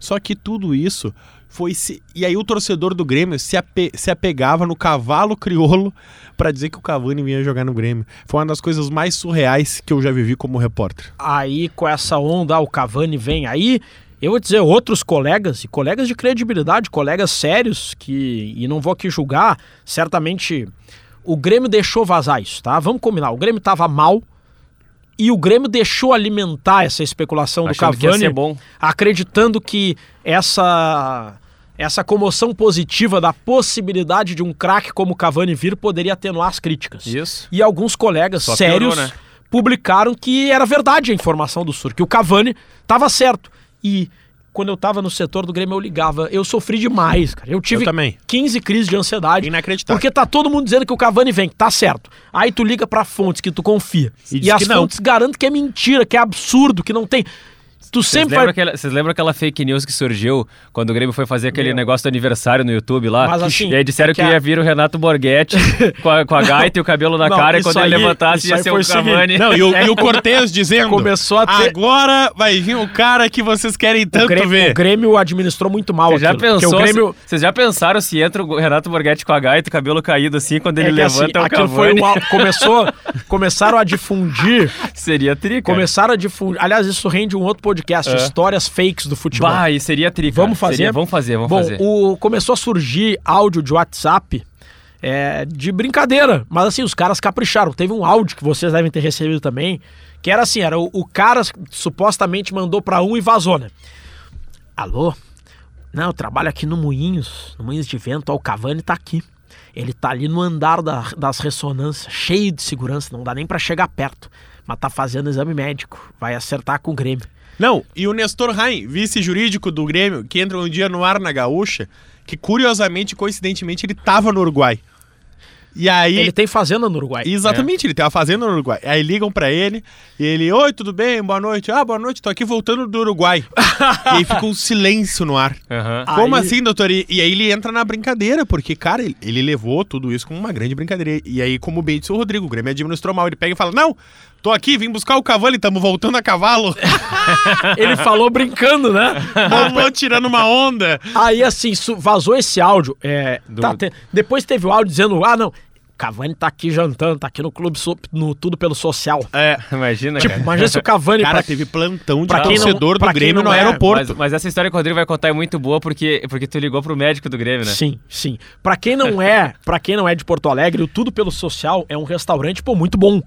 Só que tudo isso foi se. E aí o torcedor do Grêmio se, ape- se apegava no cavalo crioulo pra dizer que o Cavani vinha jogar no Grêmio. Foi uma das coisas mais surreais que eu já vivi como repórter. Aí, com essa onda, ah, o Cavani vem aí. Eu vou dizer, outros colegas, e colegas de credibilidade, colegas sérios, que. E não vou aqui julgar, certamente. O Grêmio deixou vazar isso, tá? Vamos combinar. O Grêmio tava mal. E o Grêmio deixou alimentar essa especulação do Achando que ia Cavani, bom. acreditando que essa essa comoção positiva da possibilidade de um craque como o Cavani vir poderia atenuar as críticas. Isso. E alguns colegas Só sérios piorou, né? publicaram que era verdade a informação do Sur, que o Cavani estava certo. E quando eu tava no setor do Grêmio, eu ligava. Eu sofri demais, cara. Eu tive Eu também. 15 crises de ansiedade. Inacreditável. Porque tá todo mundo dizendo que o Cavani vem, que tá certo. Aí tu liga pra fontes que tu confia. E E, as fontes garantem que é mentira, que é absurdo, que não tem. Tu Vocês sempre lembram, vai. aquela, vocês lembram aquela fake news que surgiu quando o Grêmio foi fazer aquele negócio do aniversário no YouTube lá? Mas assim, e aí disseram é que que, a- ia vir o Renato Borghetti com, a, com a gaita e o cabelo na Não, cara e quando ele aí- levantasse isso ia ser foi o o Cavani. Não, e o, e o Cortez dizendo. Começou a ter- Agora vai vir o cara que vocês querem O tanto Grêmio, ver. o Grêmio administrou muito mal Vocês já, pensou, o Grêmio, se- já pensaram se entra o Renato Borghetti com a gaita e o cabelo caído assim, quando ele é que, assim, levanta é o aquilo foi Cavani? um, al- começou, começaram a difundir, Seria tri, cara. começaram a difundir. Aliás, isso rende um outro podcast, É. histórias fakes do futebol. Bah, e seria tri. Vamos fazer? Seria- vamos fazer, vamos Bom, fazer. o começou a surgir áudio de WhatsApp é, de brincadeira, mas assim, os caras capricharam. Teve um áudio que vocês devem ter recebido também, que era assim, era o, o cara supostamente mandou pra um e vazou, né? Alô? Não, eu trabalho aqui no Moinhos, no Moinhos de Vento, ó, o Cavani tá aqui. Ele tá ali no andar da- das ressonâncias, cheio de segurança, não dá nem pra chegar perto. Mas tá fazendo exame médico, vai acertar com o Grêmio. Não, e o Nestor Rain, vice jurídico do Grêmio, que entra um dia no ar na Gaúcha, que curiosamente, coincidentemente, ele tava no Uruguai. E aí. Ele tem fazenda no Uruguai. Exatamente, ele tem uma fazenda no Uruguai. Aí ligam pra ele e ele, oi, tudo bem? Boa noite. Ah, boa noite, tô aqui voltando do Uruguai. e aí fica um silêncio no ar. Aham. Como Aí- assim, doutor? E, e aí ele entra na brincadeira, porque, cara, ele, ele levou tudo isso como uma grande brincadeira. E aí, como bem disse o Rodrigo, o Grêmio administrou mal. Ele pega e fala: Não, tô aqui, vim buscar o Cavani, tamo voltando a cavalo. Ele falou brincando, né? Mamou tirando uma onda. Aí, assim, vazou esse áudio. é, Do- tá te- Depois teve o áudio dizendo: ah, não, Cavani tá aqui jantando, tá aqui no clube, no Tudo Pelo Social. É. Imagina, Tipo, cara. imagina se o Cavani. Cara, pra- teve plantão de pra quem não- torcedor pra do Grêmio não no é, aeroporto. Mas, mas essa história que o Rodrigo vai contar é muito boa porque, porque tu ligou pro médico do Grêmio, né? Sim, sim. Pra quem não é, para quem não é de Porto Alegre, o Tudo Pelo Social é um restaurante, pô, muito bom,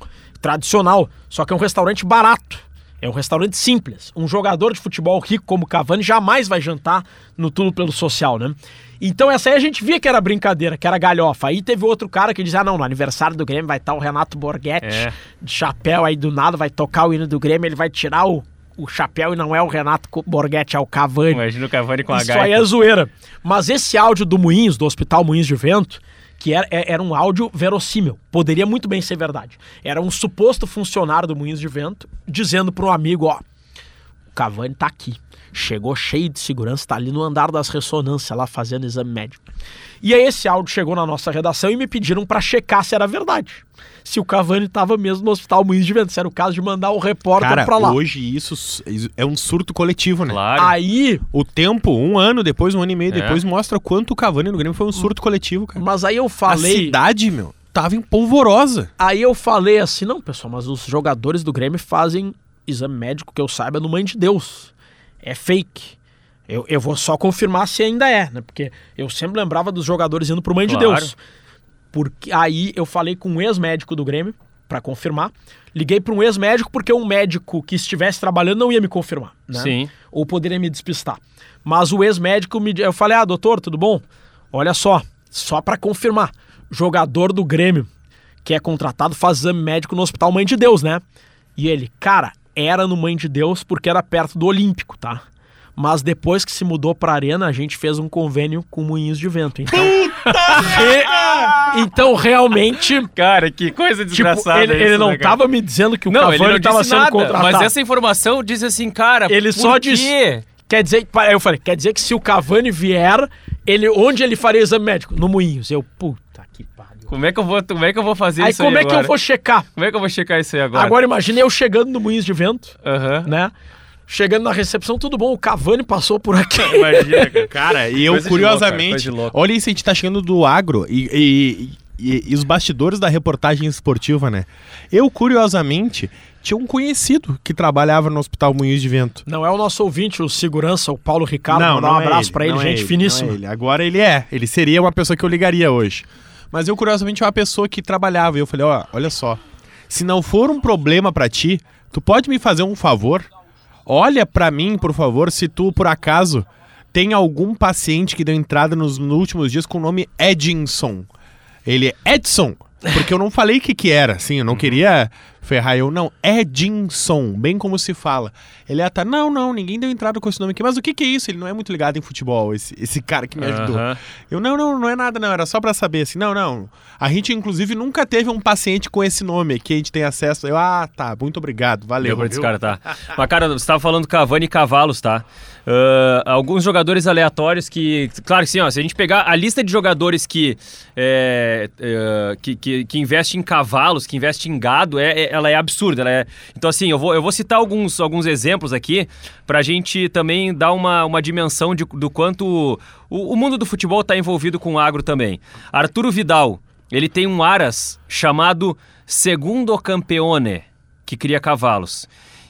tradicional, só que é um restaurante barato. É um restaurante simples. Um jogador de futebol rico como Cavani jamais vai jantar no Tudo Pelo Social, né? Então essa aí a gente via que era brincadeira, que era galhofa. Aí teve outro cara que dizia, ah, não, no aniversário do Grêmio vai estar o Renato Borghetti É. de chapéu aí do nada, vai tocar o hino do Grêmio, ele vai tirar o, o chapéu e não é o Renato Borghetti, é o Cavani. Imagina o Cavani com a Isso gaita. aí é zoeira. Mas esse áudio do Moinhos, do Hospital Moinhos de Vento, que era, é- era um áudio verossímil, poderia muito bem ser verdade. Era um suposto funcionário do Moinhos de Vento dizendo para um amigo, ó, o Cavani tá aqui. Chegou cheio de segurança, tá ali no andar das ressonâncias lá fazendo exame médico. E aí esse áudio chegou na nossa redação e me pediram para checar se era verdade. Se o Cavani tava mesmo no Hospital Moinhos de Vento, se era o caso de mandar o repórter Cara, pra lá. hoje isso é um surto coletivo, né? Claro. Aí O tempo, um ano depois, um ano e meio É. depois, mostra quanto o Cavani no Grêmio foi um surto coletivo, cara. Mas aí eu A falei. cidade, meu, tava em polvorosa. Aí eu falei assim, não, pessoal, mas os jogadores do Grêmio fazem exame médico que eu saiba no Mãe de Deus. É fake. Eu, eu vou só confirmar se ainda é, né? Porque eu sempre lembrava dos jogadores indo pro Mãe de Claro. Deus. Porque aí eu falei com um ex-médico do Grêmio pra confirmar. Liguei pra um ex-médico porque um médico que estivesse trabalhando não ia me confirmar, né? Sim. Ou poderia me despistar. Mas o ex-médico me eu falei: "Ah, doutor, tudo bom? Olha só, só pra confirmar. Jogador do Grêmio que é contratado faz exame médico no Hospital Mãe de Deus, né? E ele, cara, era no Mãe de Deus porque era perto do Olímpico, tá? Mas depois que se mudou pra Arena, a gente fez um convênio com Moinhos de Vento. Então, Re- então realmente, Cara, que coisa tipo, desgraçada ele, isso, ele não né, cara? tava me dizendo que o Não, ele Cavani não tava disse sendo nada, contratado. mas essa informação diz assim, cara, Ele por só quê? disse- Quer dizer, que- eu falei, quer dizer que se o Cavani vier, ele, onde ele faria exame médico? No Moinhos. Eu, puta que pariu. Como é que eu vou, como é que eu vou fazer Aí isso como aí é que agora? eu vou checar? Como é que eu vou checar isso aí agora? Agora imagine eu chegando no Moinhos de Vento, Aham. né? Chegando na recepção, tudo bom, o Cavani passou por aqui. Imagina, cara. E eu, curiosamente, louco, olha isso, a gente tá chegando do agro e, e- e- e os bastidores da reportagem esportiva, né? Eu, curiosamente, tinha um conhecido que trabalhava no Hospital Moinhos de Vento. Não é o nosso ouvinte, o segurança, o Paulo Ricardo, mandar um é abraço pra ele, não é gente não finíssima. é ele. Agora ele é, ele seria uma pessoa que eu ligaria hoje. Mas eu, curiosamente, é uma pessoa que trabalhava e eu falei, ó, olha só, se não for um problema pra ti, tu pode me fazer um favor? Olha pra mim, por favor, se tu, por acaso, tem algum paciente que deu entrada nos, nos últimos dias com o nome Edinson. Ele é Edson, porque eu não falei o que, que era, assim, eu não queria ferrar eu, não. Edinson, bem como se fala. Ele é, tá, não, não, ninguém deu entrada com esse nome aqui, mas o que, que é isso? Ele não é muito ligado em futebol, esse, esse cara que me ajudou. Aham. Eu, não, não, não é nada, não, era só pra saber, assim, não, não. A gente, inclusive, nunca teve um paciente com esse nome aqui, a gente tem acesso. Eu, ah, tá, muito obrigado, valeu. Deu pra descartar. Mas, cara, você tava falando Cavani e Cavalos, tá? Ah, alguns jogadores aleatórios que. Claro que sim, ó. Se a gente pegar a lista de jogadores que, é, é, que, que, que investe em cavalos, que investe em gado, é, é- ela é absurda. Ela é... Então, assim, eu vou, eu vou citar alguns, alguns exemplos aqui pra gente também dar uma, uma dimensão de, do quanto o, o mundo do futebol está envolvido com o agro também. Arturo Vidal, ele tem um aras chamado Segundo Campeone, que cria cavalos.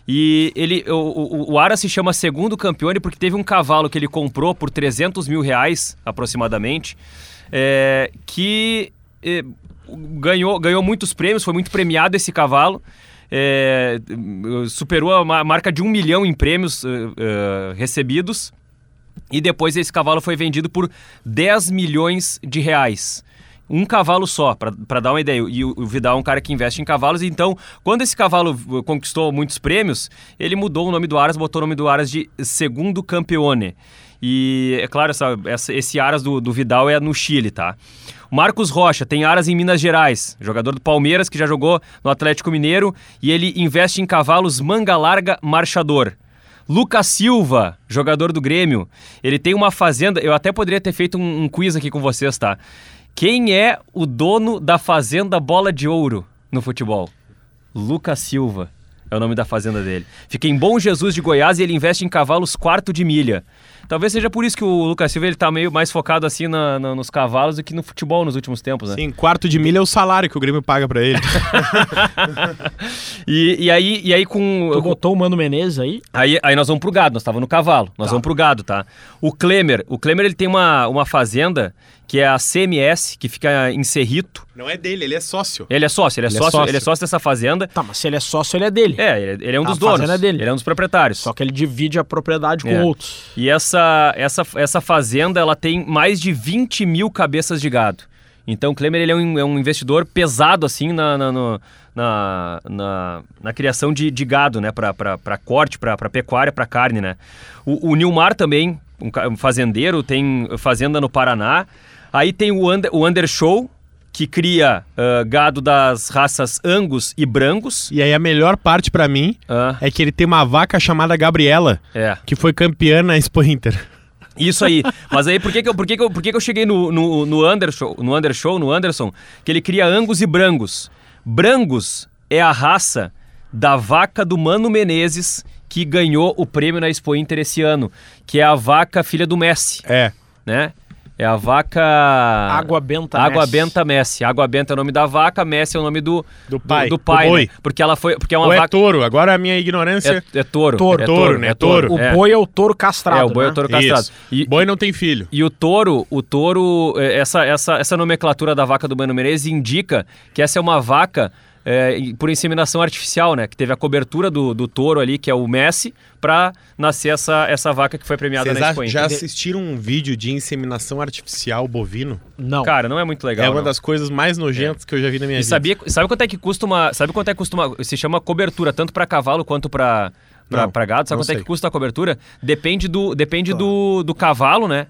E ele, o, o, o Ara se chama Segundo Campeone porque teve um cavalo que ele comprou por 300 mil reais, aproximadamente, é, que é, ganhou, ganhou muitos prêmios, foi muito premiado esse cavalo. é, superou a ma- marca de um milhão em prêmios é, recebidos. E depois esse cavalo foi vendido por 10 milhões de reais. Um cavalo só, para dar uma ideia. E o, Vidal é um cara que investe em cavalos, então, quando esse cavalo uh, conquistou muitos prêmios, ele mudou o nome do Aras, botou o nome do Aras de Segundo Campeone. E, é claro, essa, essa- esse Aras do, do Vidal é no Chile, tá? Marcos Rocha tem Aras em Minas Gerais, jogador do Palmeiras que já jogou no Atlético Mineiro e ele investe em cavalos manga larga marchador. Lucas Silva, jogador do Grêmio, ele tem uma fazenda. Eu até poderia ter feito um, um quiz aqui com vocês, tá? Quem é o dono da fazenda Bola de Ouro no futebol? Lucas Silva é o nome da fazenda dele. Fica em Bom Jesus de Goiás e ele investe em cavalos quarto de milha. Talvez seja por isso que o Lucas Silva ele tá meio mais focado assim na- na- nos cavalos do que no futebol nos últimos tempos, né? Sim, quarto de milha é o salário que o Grêmio paga pra ele. E, e aí, e aí com, Tu botou o Mano Menezes aí? Aí, aí nós vamos pro gado, nós estávamos no cavalo, nós vamos pro gado, tá? O Klemer, o Klemer ele tem uma, uma fazenda que é a CMS, que fica em Cerrito. Não é dele, ele é sócio. Ele é sócio, ele é, Ele é sócio, sócio. ele é sócio dessa fazenda. Tá, mas se ele é sócio, ele é dele. É, ele, ele é um A dos donos. fazenda é dele. Ele é um dos proprietários. Só que ele divide a propriedade com É. outros. E essa, essa, essa fazenda, ela tem mais de 20 mil cabeças de gado. Então o Klemer ele é, um, é um investidor pesado assim na, na, no- na, na, na criação de, de gado, né? Para corte, para pecuária, para carne, né? O, o Nilmar também, um, fazendeiro, tem fazenda no Paraná. Aí tem o, Under, o Undershow, que cria ah, gado das raças Angus e Brancos. E aí a melhor parte pra mim Ah, é que ele tem uma vaca chamada Gabriela, é. que foi campeã na Expo Inter. Isso aí. Mas aí, por que que eu, por que que eu, por que que eu cheguei no, no, no, Undershow, no Undershow, no Anderson, que ele cria Angus e Brangos? Brangos é a raça da vaca do Mano Menezes que ganhou o prêmio na Expo Inter esse ano, que é a vaca filha do Messi, É. né? É a vaca... Água Benta Água Messi. Benta Messi. Água Benta é o nome da vaca, Messi é o nome do, Do pai, Do, pai, do boi. né? Porque ela foi... Porque é uma Ou é vaca... touro, agora a minha ignorância... É, é touro. Touro. é Touro, né? é touro. Touro. O É. boi é o touro castrado. É, o boi é né? o touro castrado. E, Boi não tem filho. E o touro, o touro, essa, essa, essa nomenclatura da vaca do Mano Menezes indica que essa é uma vaca eh, por inseminação artificial, né? Que teve a cobertura do, do touro ali, que é o Messi, pra nascer essa, essa vaca que foi premiada Vocês na a- Expo já assistiram um vídeo de inseminação artificial bovino? Não. Cara, não é muito legal. é uma não. das coisas mais nojentas que eu já vi na minha E vida. sabia, sabe quanto é que custa uma. Sabe quanto é que custa uma. Se chama cobertura, tanto pra cavalo quanto Não, pra gado. Sabe quanto é sei. que custa a cobertura? Depende do, depende do, do cavalo, né?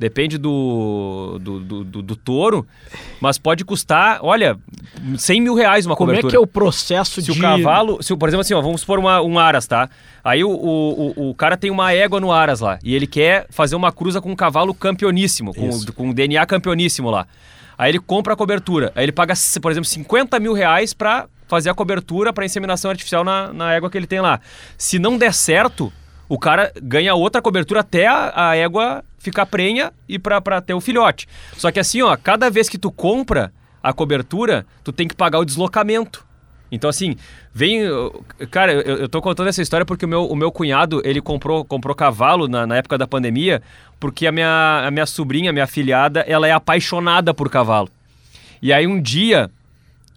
Depende do do, do, do- do touro. Mas pode custar, olha, 100 mil reais uma Como é cobertura. que é o processo Se de... o cavalo, se, o- por exemplo assim, ó, vamos supor uma, um aras, tá? Aí o, o, o, cara tem uma égua no aras lá e ele quer fazer uma cruza com um cavalo campeoníssimo, com, Isso. com um DNA campeoníssimo lá. Aí ele compra a cobertura. Aí ele paga, por exemplo, 50 mil reais pra fazer a cobertura pra inseminação artificial na, na égua que ele tem lá. Se não der certo, o cara ganha outra cobertura até a, a égua ficar prenha e pra ter o filhote. Só que assim, ó, cada vez que tu compra a cobertura, tu tem que pagar o deslocamento. Então, assim, vem. Cara, eu, eu tô contando essa história porque o meu, o meu cunhado, ele comprou, comprou cavalo na, na época da pandemia, porque a minha, a minha sobrinha, minha filhada, ela é apaixonada por cavalo. E aí um dia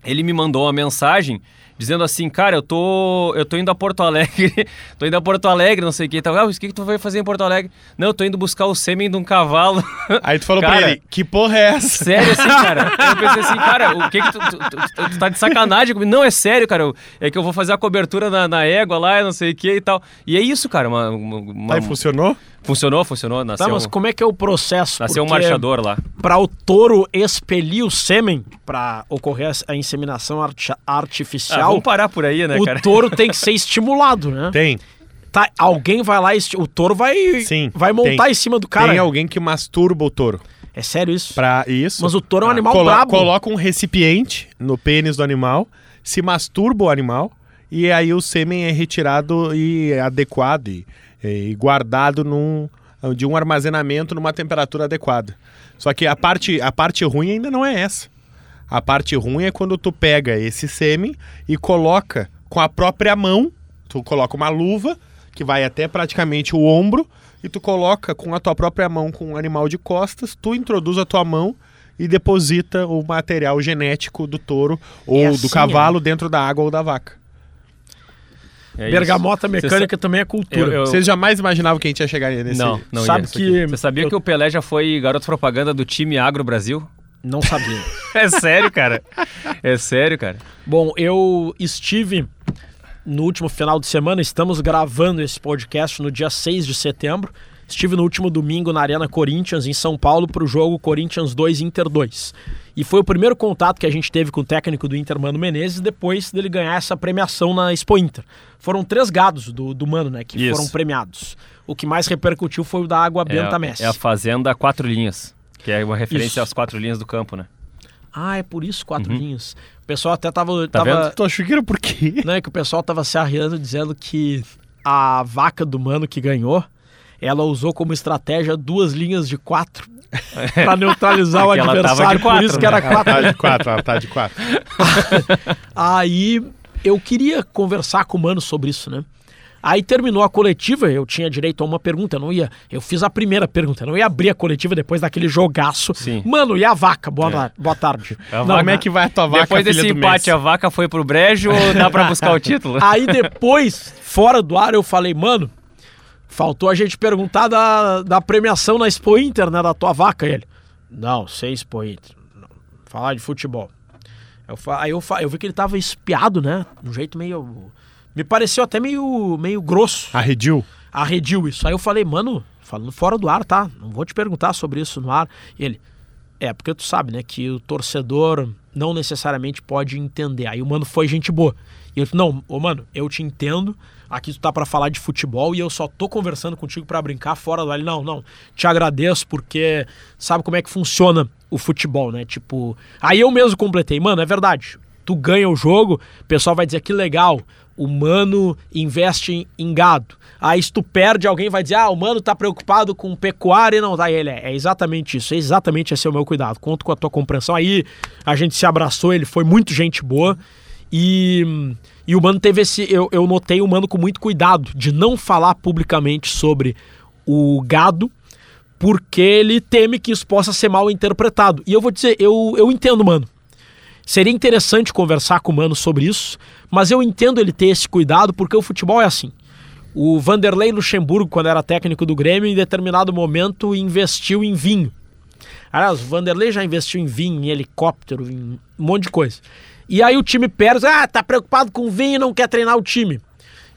ele me mandou uma mensagem dizendo assim, cara, eu tô, eu tô indo a Porto Alegre, tô indo a Porto Alegre, não sei o que, tal. Ah, o que, que tu vai fazer em Porto Alegre? Não, eu tô indo buscar o sêmen de um cavalo. Aí tu falou Cara, pra ele, que porra é essa? Sério, assim, cara. Eu pensei assim, cara, o que que tu, tu, tu- tu tá de sacanagem comigo? Não, é sério, cara. eu- É que eu vou fazer a cobertura na, na égua lá, não sei o que e tal. E é isso, cara. Uma, uma- uma- Aí funcionou? Funcionou, funcionou. Nasceu, Tá, mas como é que é o processo? nasceu um Porque marchador lá. Pra o touro expelir o sêmen, pra ocorrer a inseminação arti- Ah, artificial, vamos parar por aí, né, o cara? touro tem que ser estimulado, né? Tem. Tá, alguém vai lá, o touro vai, Sim, vai montar tem. em cima do cara. Tem alguém que masturba o touro. É sério isso? Pra isso. Mas o touro é um Ah, animal colo- brabo. Coloca um recipiente no pênis do animal, se masturba o animal e aí o sêmen é retirado e é adequado e, e guardado num, de um armazenamento numa temperatura adequada. Só que a parte, a parte ruim ainda não é essa. A parte ruim é quando tu pega esse sêmen e coloca com a própria mão, tu coloca uma luva que vai até praticamente o ombro e tu coloca com a tua própria mão com um animal de costas, tu introduz a tua mão e deposita o material genético do touro ou É do assim, cavalo dentro da água ou da vaca. É isso. Bergamota Você mecânica também é cultura. Eu- eu- Vocês jamais imaginavam que a gente ia chegar nesse... Não, não Sabe ia. que Você sabia eu que o Pelé já foi garoto propaganda do time Agro Brasil? não sabia. É sério, cara. É sério, cara. Bom, eu estive no último final de semana, estamos gravando esse podcast no dia 6 de setembro. Estive no último domingo na Arena Corinthians, em São Paulo, para o jogo Corinthians 2 Inter 2. E foi o primeiro contato que a gente teve com o técnico do Inter, Mano Menezes, depois dele ganhar essa premiação na Expo Inter. Foram três gados do, do Mano, né, que Isso. foram premiados. O que mais repercutiu foi o da Água Benta é, Messi. é a Fazenda Quatro Linhas, que é uma referência Isso. às quatro linhas do campo, né? Ah, é por isso quatro linhas. O pessoal até tava... Uhum. Tá tava... vendo? Tu achou que era por quê? Não, é que o pessoal tava se arriando dizendo que a vaca do mano que ganhou, ela usou como estratégia duas linhas de quatro pra neutralizar o É adversário, por quatro, isso que né? era Ela quatro. tá de quatro, ela tá de quatro. Aí eu queria conversar com o mano sobre isso, né? Aí terminou a coletiva, eu tinha direito a uma pergunta, eu não ia. Eu fiz a primeira pergunta, eu não ia abrir a coletiva depois daquele jogaço. Sim. Mano, e a vaca? Boa, ta- boa tarde. A Não, vaca- Como é que vai a tua vaca, Depois desse empate, a vaca foi pro brejo ou dá pra buscar o título? Aí depois, fora do ar, eu falei, mano, faltou a gente perguntar da, da premiação na Expo Inter, né, da tua vaca. Ele, não, sem Expo Inter. Não. Falar de futebol. Eu, aí eu, eu vi que ele tava espiado, né, de um jeito meio... Me pareceu até meio, meio grosso. Arrediu. Arrediu isso. Aí eu falei, mano, falando fora do ar, tá? Não vou te perguntar sobre isso no ar. E ele, é, porque tu sabe, né, que o torcedor não necessariamente pode entender. Aí o mano foi gente boa. E eu, não, ô mano, eu te entendo. Aqui tu tá pra falar de futebol e eu só tô conversando contigo pra brincar fora do não, não, te agradeço porque sabe como é que funciona o futebol, né? Tipo, aí eu mesmo completei, mano, é verdade. Tu ganha o jogo, o pessoal vai dizer que legal, o mano investe em, gado. Aí se tu perde, alguém vai dizer, ah, o mano tá preocupado com pecuária e não tá. Ele é, é exatamente isso, é exatamente esse é o meu cuidado. Conto com a tua compreensão. Aí a gente se abraçou, ele foi muito gente boa. E, e o mano teve esse. Eu, eu notei o mano com muito cuidado de não falar publicamente sobre o gado, porque ele teme que isso possa ser mal interpretado. E eu vou dizer, eu, eu entendo, mano. Seria interessante conversar com o Mano sobre isso, mas eu entendo ele ter esse cuidado porque o futebol é assim. O Vanderlei Luxemburgo, quando era técnico do Grêmio, em determinado momento investiu em vinho. Aliás, o Vanderlei já investiu em vinho, em helicóptero, em um monte de coisa. E aí o time perde, ah, tá preocupado com vinho e não quer treinar o time.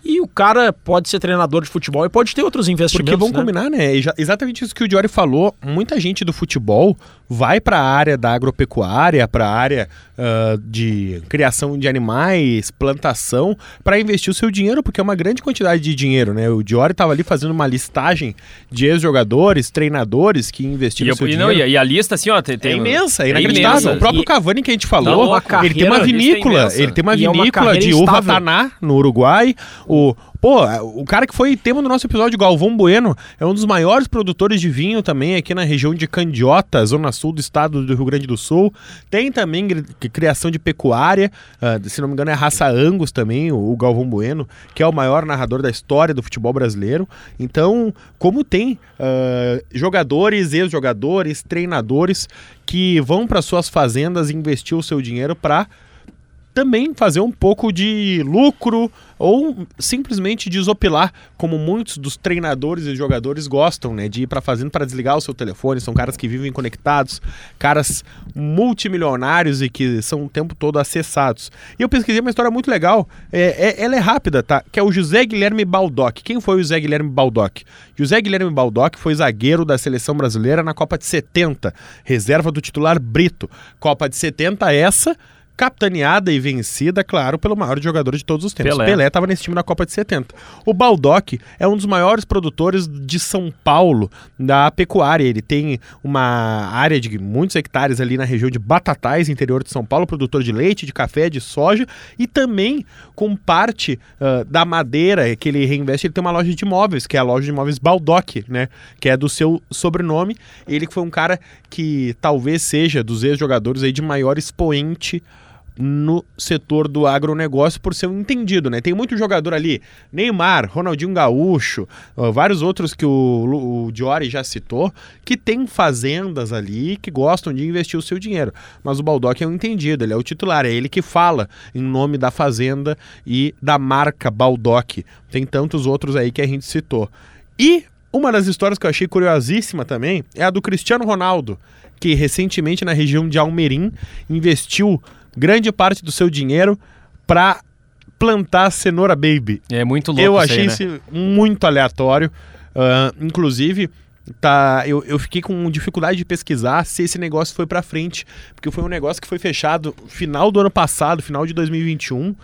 E o cara pode ser treinador de futebol e pode ter outros investimentos. Porque vamos né? combinar, né? É exa- exatamente isso que o Diori falou. Muita gente do futebol vai para a área da agropecuária, para a área ah, de criação de animais, plantação, para investir o seu dinheiro, porque é uma grande quantidade de dinheiro, né? O Diori estava ali fazendo uma listagem de ex-jogadores, treinadores que E, investiram eu- seu e dinheiro. não, e, a- e a lista, assim, ó, tem, tem É imensa, é é inacreditável. imensa. O próprio E- Cavani que a gente Não, falou, uma ele tem uma carreira, vinícola, ele tem uma E é uma vinícola carreira de uva taná no Uruguai. O pô, o cara que foi tema do nosso episódio, Galvão Bueno, é um dos maiores produtores de vinho também aqui na região de Candiota, zona sul do estado do Rio Grande do Sul. Tem também criação de pecuária, ah, se não me engano é raça Angus também, o, o Galvão Bueno, que é o maior narrador da história do futebol brasileiro. Então, como tem ah, jogadores, ex-jogadores, treinadores que vão para suas fazendas investir o seu dinheiro para também fazer um pouco de lucro ou simplesmente desopilar, como muitos dos treinadores e jogadores gostam, né, de ir para fazenda para desligar o seu telefone, são caras que vivem conectados, caras multimilionários e que são o tempo todo acessados. E eu pesquisei uma história muito legal, é, é, ela é rápida, tá? Que é o José Guilherme Baldock. Quem foi o José Guilherme Baldock? José Guilherme Baldock foi zagueiro da seleção brasileira na Copa de 70, reserva do titular Brito. Copa de 70 essa capitaneada e vencida, claro, pelo maior jogador de todos os tempos. Pelé. estava nesse time na Copa de 70. O Baldock é um dos maiores produtores de São Paulo da pecuária. Ele tem uma área de muitos hectares ali na região de Batatais, interior de São Paulo, produtor de leite, de café, de soja e também com parte uh, da madeira que ele reinveste. Ele tem uma loja de imóveis, que é a loja de imóveis Baldock, né? Que é do seu sobrenome. Ele foi um cara que talvez seja dos ex-jogadores aí de maior expoente no setor do agronegócio por ser um entendido, né? Tem muito jogador ali, Neymar, Ronaldinho Gaúcho, vários outros que o, o Diori já citou, que tem fazendas ali que gostam de investir o seu dinheiro. Mas o Baldock é um entendido, ele é o titular, é ele que fala em nome da fazenda e da marca Baldock. Tem tantos outros aí que a gente citou. E uma das histórias que eu achei curiosíssima também é a do Cristiano Ronaldo, que recentemente na região de Almerim investiu grande parte do seu dinheiro para plantar cenoura baby. É muito louco Eu achei aí, né? isso muito aleatório. Ah, inclusive, tá, eu, eu fiquei com dificuldade de pesquisar se esse negócio foi para frente, porque foi um negócio que foi fechado final do ano passado, final de 2021,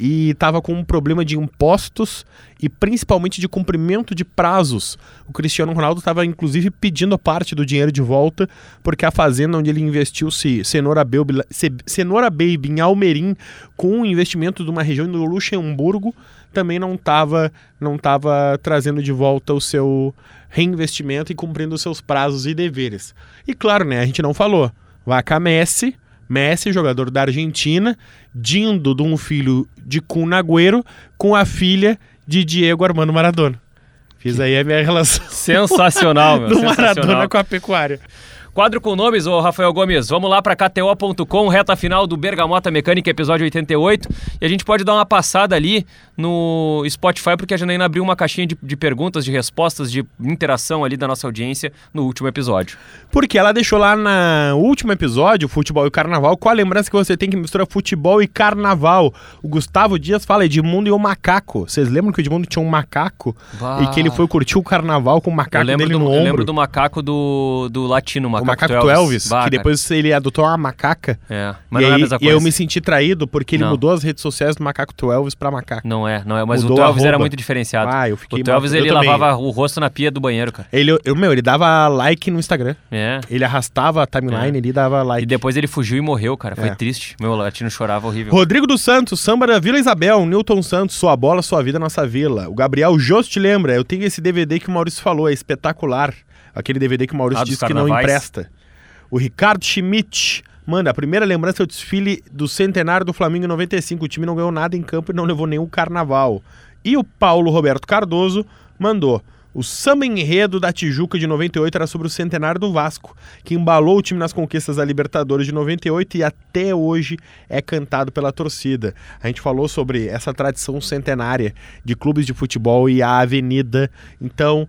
e tava com um problema de impostos e principalmente de cumprimento de prazos. O Cristiano Ronaldo estava inclusive pedindo a parte do dinheiro de volta, porque a fazenda onde ele investiu se Cenoura Baby, Ce- Cenoura Baby em Almerim, com um investimento de uma região do Luxemburgo, também não estava não tava trazendo de volta o seu reinvestimento e cumprindo os seus prazos e deveres. E claro, né, a gente não falou. Vaca Messi, Messi, jogador da Argentina, dindo de um filho de Kun Agüero com a filha de Diego Armando Maradona. Fiz aí a minha relação Sensacional, meu. do sensacional. Maradona com a pecuária. Quadro com nomes, ô Rafael Gomes. Vamos lá para KTO.com, reta final do Bergamota Mecânica, episódio 88. E a gente pode dar uma passada ali no Spotify, porque a Janaína abriu uma caixinha de, de perguntas, de respostas, de interação ali da nossa audiência no último episódio. Porque ela deixou lá no último episódio, Futebol e Carnaval, qual a lembrança que você tem que mistura futebol e carnaval? O Gustavo Dias fala Edmundo e o macaco. Vocês lembram que o Edmundo tinha um macaco Bah. e que ele foi curtir o carnaval com o Eu macaco lembro, dele do, no eu lembro ombro? do macaco do, do latino, o o macaco, Elvis. Elvis, Bah, que cara. depois ele adotou uma macaca. É, mas e não é a aí- mesma e coisa. eu me senti traído porque ele Não. mudou as redes sociais do macaco Elvis pra macaco. Não é, não é. Mas Mudou o Elvis era muito diferenciado. Ah, eu fiquei o Elvis, ele também. lavava o rosto na pia do banheiro, cara. Ele, eu, meu, ele dava like no Instagram. É. Ele arrastava a timeline É. ali e dava like. E depois ele fugiu e morreu, cara. Foi É. triste. Meu, latino chorava horrível. Rodrigo dos Santos, samba da Vila Isabel, Newton Santos, sua bola, sua vida, nossa vila. O Gabriel Jost lembra, eu tenho esse DVD que o Maurício falou, é espetacular. Aquele DVD que o Maurício Ah, disse que não empresta. O Ricardo Schmidt, manda, a primeira lembrança é o desfile do centenário do Flamengo em 95. O time não ganhou nada em campo e não levou nenhum carnaval. E o Paulo Roberto Cardoso mandou. O samba enredo da Tijuca de 98 era sobre o centenário do Vasco, que embalou o time nas conquistas da Libertadores de 98 e até hoje é cantado pela torcida. A gente falou sobre essa tradição centenária de clubes de futebol e a avenida. Então,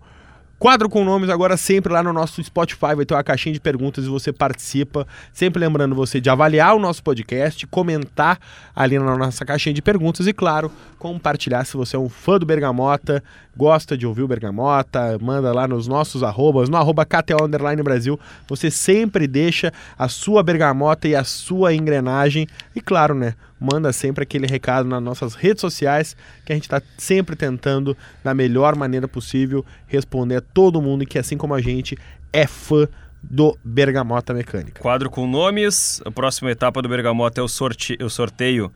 Quadro com nomes agora sempre lá no nosso Spotify, vai ter uma caixinha de perguntas e você participa. Sempre lembrando você de avaliar o nosso podcast, comentar ali na nossa caixinha de perguntas e, claro, compartilhar se você é um fã do Bergamota, gosta de ouvir o Bergamota, manda lá nos nossos arrobas, no arroba KTO Underline Brasil. Você sempre deixa a sua bergamota e a sua engrenagem. E claro, né? Manda sempre aquele recado nas nossas redes sociais que a gente está sempre tentando, da melhor maneira possível, responder a todo mundo que, assim como a gente, é fã do Bergamota Mecânica. Quadro com nomes. A próxima etapa do Bergamota é o, sorte... o sorteio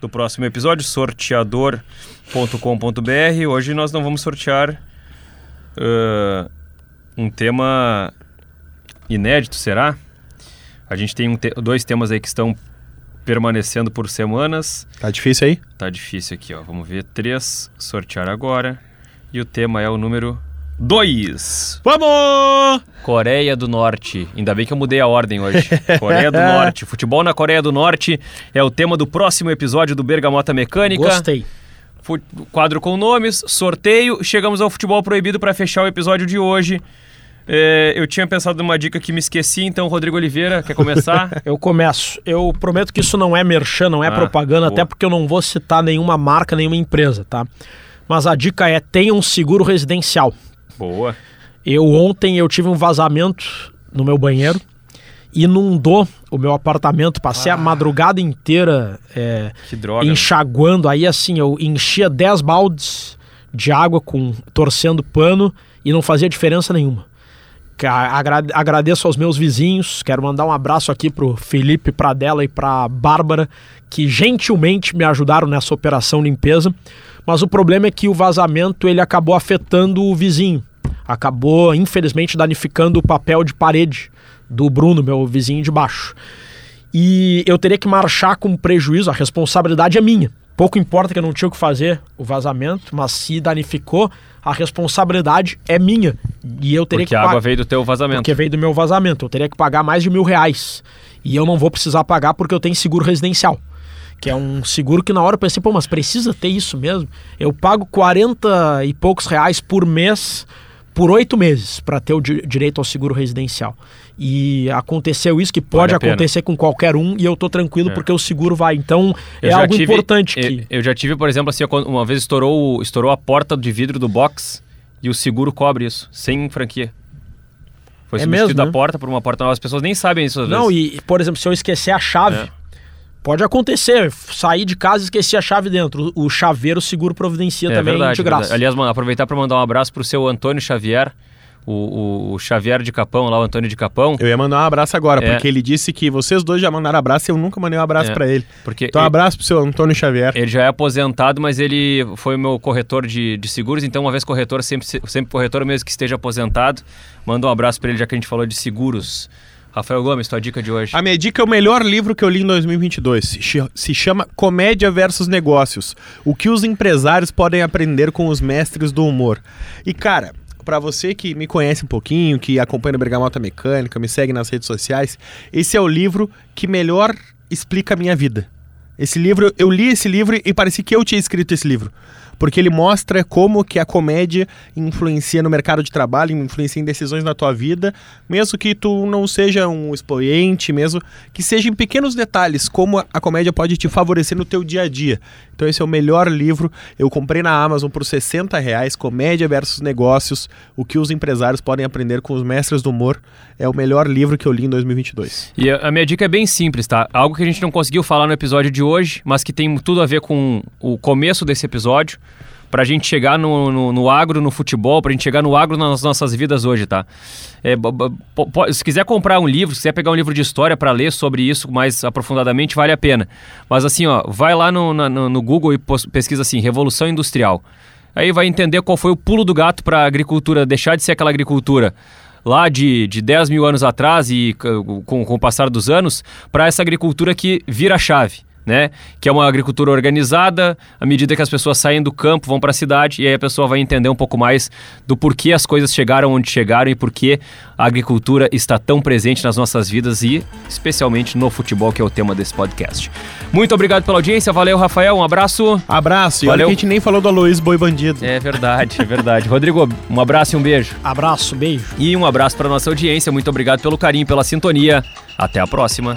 do próximo episódio, sorteador.com.br. Hoje nós não vamos sortear ah, um tema inédito, será? A gente tem um te- dois temas aí que estão permanecendo por semanas. Tá difícil aí? Tá difícil aqui, ó. Vamos ver. Três, sortear agora. E o tema é o número 2. Vamos! Coreia do Norte. Ainda bem que eu mudei a ordem hoje. Coreia do Norte. Futebol na Coreia do Norte é o tema do próximo episódio do Bergamota Mecânica. Gostei. Fu- Quadro com nomes, sorteio. Chegamos ao futebol proibido para fechar o episódio de hoje. É, eu tinha pensado numa dica que me esqueci, então, Rodrigo Oliveira, quer começar? Eu começo. Eu prometo que isso não é merchan, não é Ah, propaganda, boa. até porque eu não vou citar nenhuma marca, nenhuma empresa, tá? Mas a dica é tenha um seguro residencial. Boa. Eu ontem eu tive um vazamento no meu banheiro, inundou o meu apartamento, passei a madrugada inteira é, droga. enxaguando. Aí assim, eu enchia 10 baldes de água com torcendo pano e não fazia diferença nenhuma. Agradeço aos meus vizinhos, quero mandar um abraço aqui pro Felipe Pradella e pra Bárbara, que gentilmente me ajudaram nessa operação limpeza. Mas o problema é que o vazamento ele acabou afetando o vizinho. Acabou, infelizmente, danificando o papel de parede do Bruno, meu vizinho de baixo e eu teria que marchar com prejuízo, a responsabilidade é minha. Pouco importa que eu não tinha o que fazer o vazamento, mas se danificou, a responsabilidade é minha. E eu teria Porque que a água veio do teu vazamento. Porque veio do meu vazamento. Eu teria que pagar mais de mil reais. E eu não vou precisar pagar porque eu tenho seguro residencial. Que é um seguro que na hora eu pensei, pô, mas precisa ter isso mesmo? Eu pago 40 e poucos reais por mês por oito meses para ter o di- direito ao seguro residencial. E aconteceu isso, que pode Vale acontecer com qualquer um, e eu tô tranquilo É. porque o seguro vai. Então, Eu é algo tive- importante eu- que. Eu, já tive, por exemplo, assim, uma vez estourou, o- estourou a porta de vidro do box e o seguro cobre isso, sem franquia. Foi É substituída mesmo, a né? porta por uma porta nova. As pessoas nem sabem isso às Não, vezes. e, por exemplo, se eu esquecer a chave, É. pode acontecer. Sair de casa e esquecer a chave dentro. O chaveiro o seguro providencia É também verdade, de graça. verdade. Aliás, mano, aproveitar para mandar um abraço pro seu Antônio Xavier, o, o- Xavier de Capão, lá o Antônio de Capão. Eu ia mandar um abraço agora, É. porque ele disse que vocês dois já mandaram abraço e eu nunca mandei um abraço É. pra ele. Porque Então, um ele, abraço pro seu Antônio Xavier. ele já é aposentado, mas ele foi meu corretor de, de seguros, então uma vez corretor, sempre, sempre corretor, mesmo que esteja aposentado. Manda um abraço para ele, já que a gente falou de seguros. Rafael Gomes, tua dica de hoje. A minha dica é o melhor livro que eu li em 2022. Se ch- Se chama Comédia versus Negócios. O que os empresários podem aprender com os mestres do humor. E cara, pra você que me conhece um pouquinho, que acompanha o Bergamota Mecânica, me segue nas redes sociais, esse é o livro que melhor explica a minha vida. Esse livro, eu li esse livro e parecia que eu tinha escrito esse livro. Porque ele mostra como que a comédia influencia no mercado de trabalho, influencia em decisões na tua vida, mesmo que tu não seja um expoente, mesmo que seja em pequenos detalhes, como a comédia pode te favorecer no teu dia a dia. Então esse é o melhor livro. Eu comprei na Amazon por 60 reais, Comédia versus Negócios, o que os empresários podem aprender com os mestres do humor. É o melhor livro que eu li em 2022. E a minha dica é bem simples, tá? Algo que a gente não conseguiu falar no episódio de hoje, mas que tem tudo a ver com o começo desse episódio, pra gente chegar no, no, no agro, no futebol, pra gente chegar no agro nas nossas vidas hoje, tá? É, se quiser comprar um livro, se quiser pegar um livro de história pra ler sobre isso mais aprofundadamente, vale a pena. Mas assim, ó, vai lá no, no, no Google e pesquisa assim, Revolução Industrial. Aí vai entender qual foi o pulo do gato para a agricultura deixar de ser aquela agricultura lá de, de 10 mil anos atrás e com, com o passar dos anos para essa agricultura que vira a chave. Né? Que é uma agricultura organizada, à medida que as pessoas saem do campo, vão para a cidade, e aí a pessoa vai entender um pouco mais do porquê as coisas chegaram onde chegaram e porquê a agricultura está tão presente nas nossas vidas e especialmente no futebol, que é o tema desse podcast. Muito obrigado pela audiência, valeu, Rafael, um abraço. Abraço, e Valeu. a gente nem falou do Aloysio Boi Bandido. É verdade, é verdade. Rodrigo, um abraço e um beijo. Abraço, beijo. E um abraço para nossa audiência. Muito obrigado pelo carinho, pela sintonia. Até a próxima.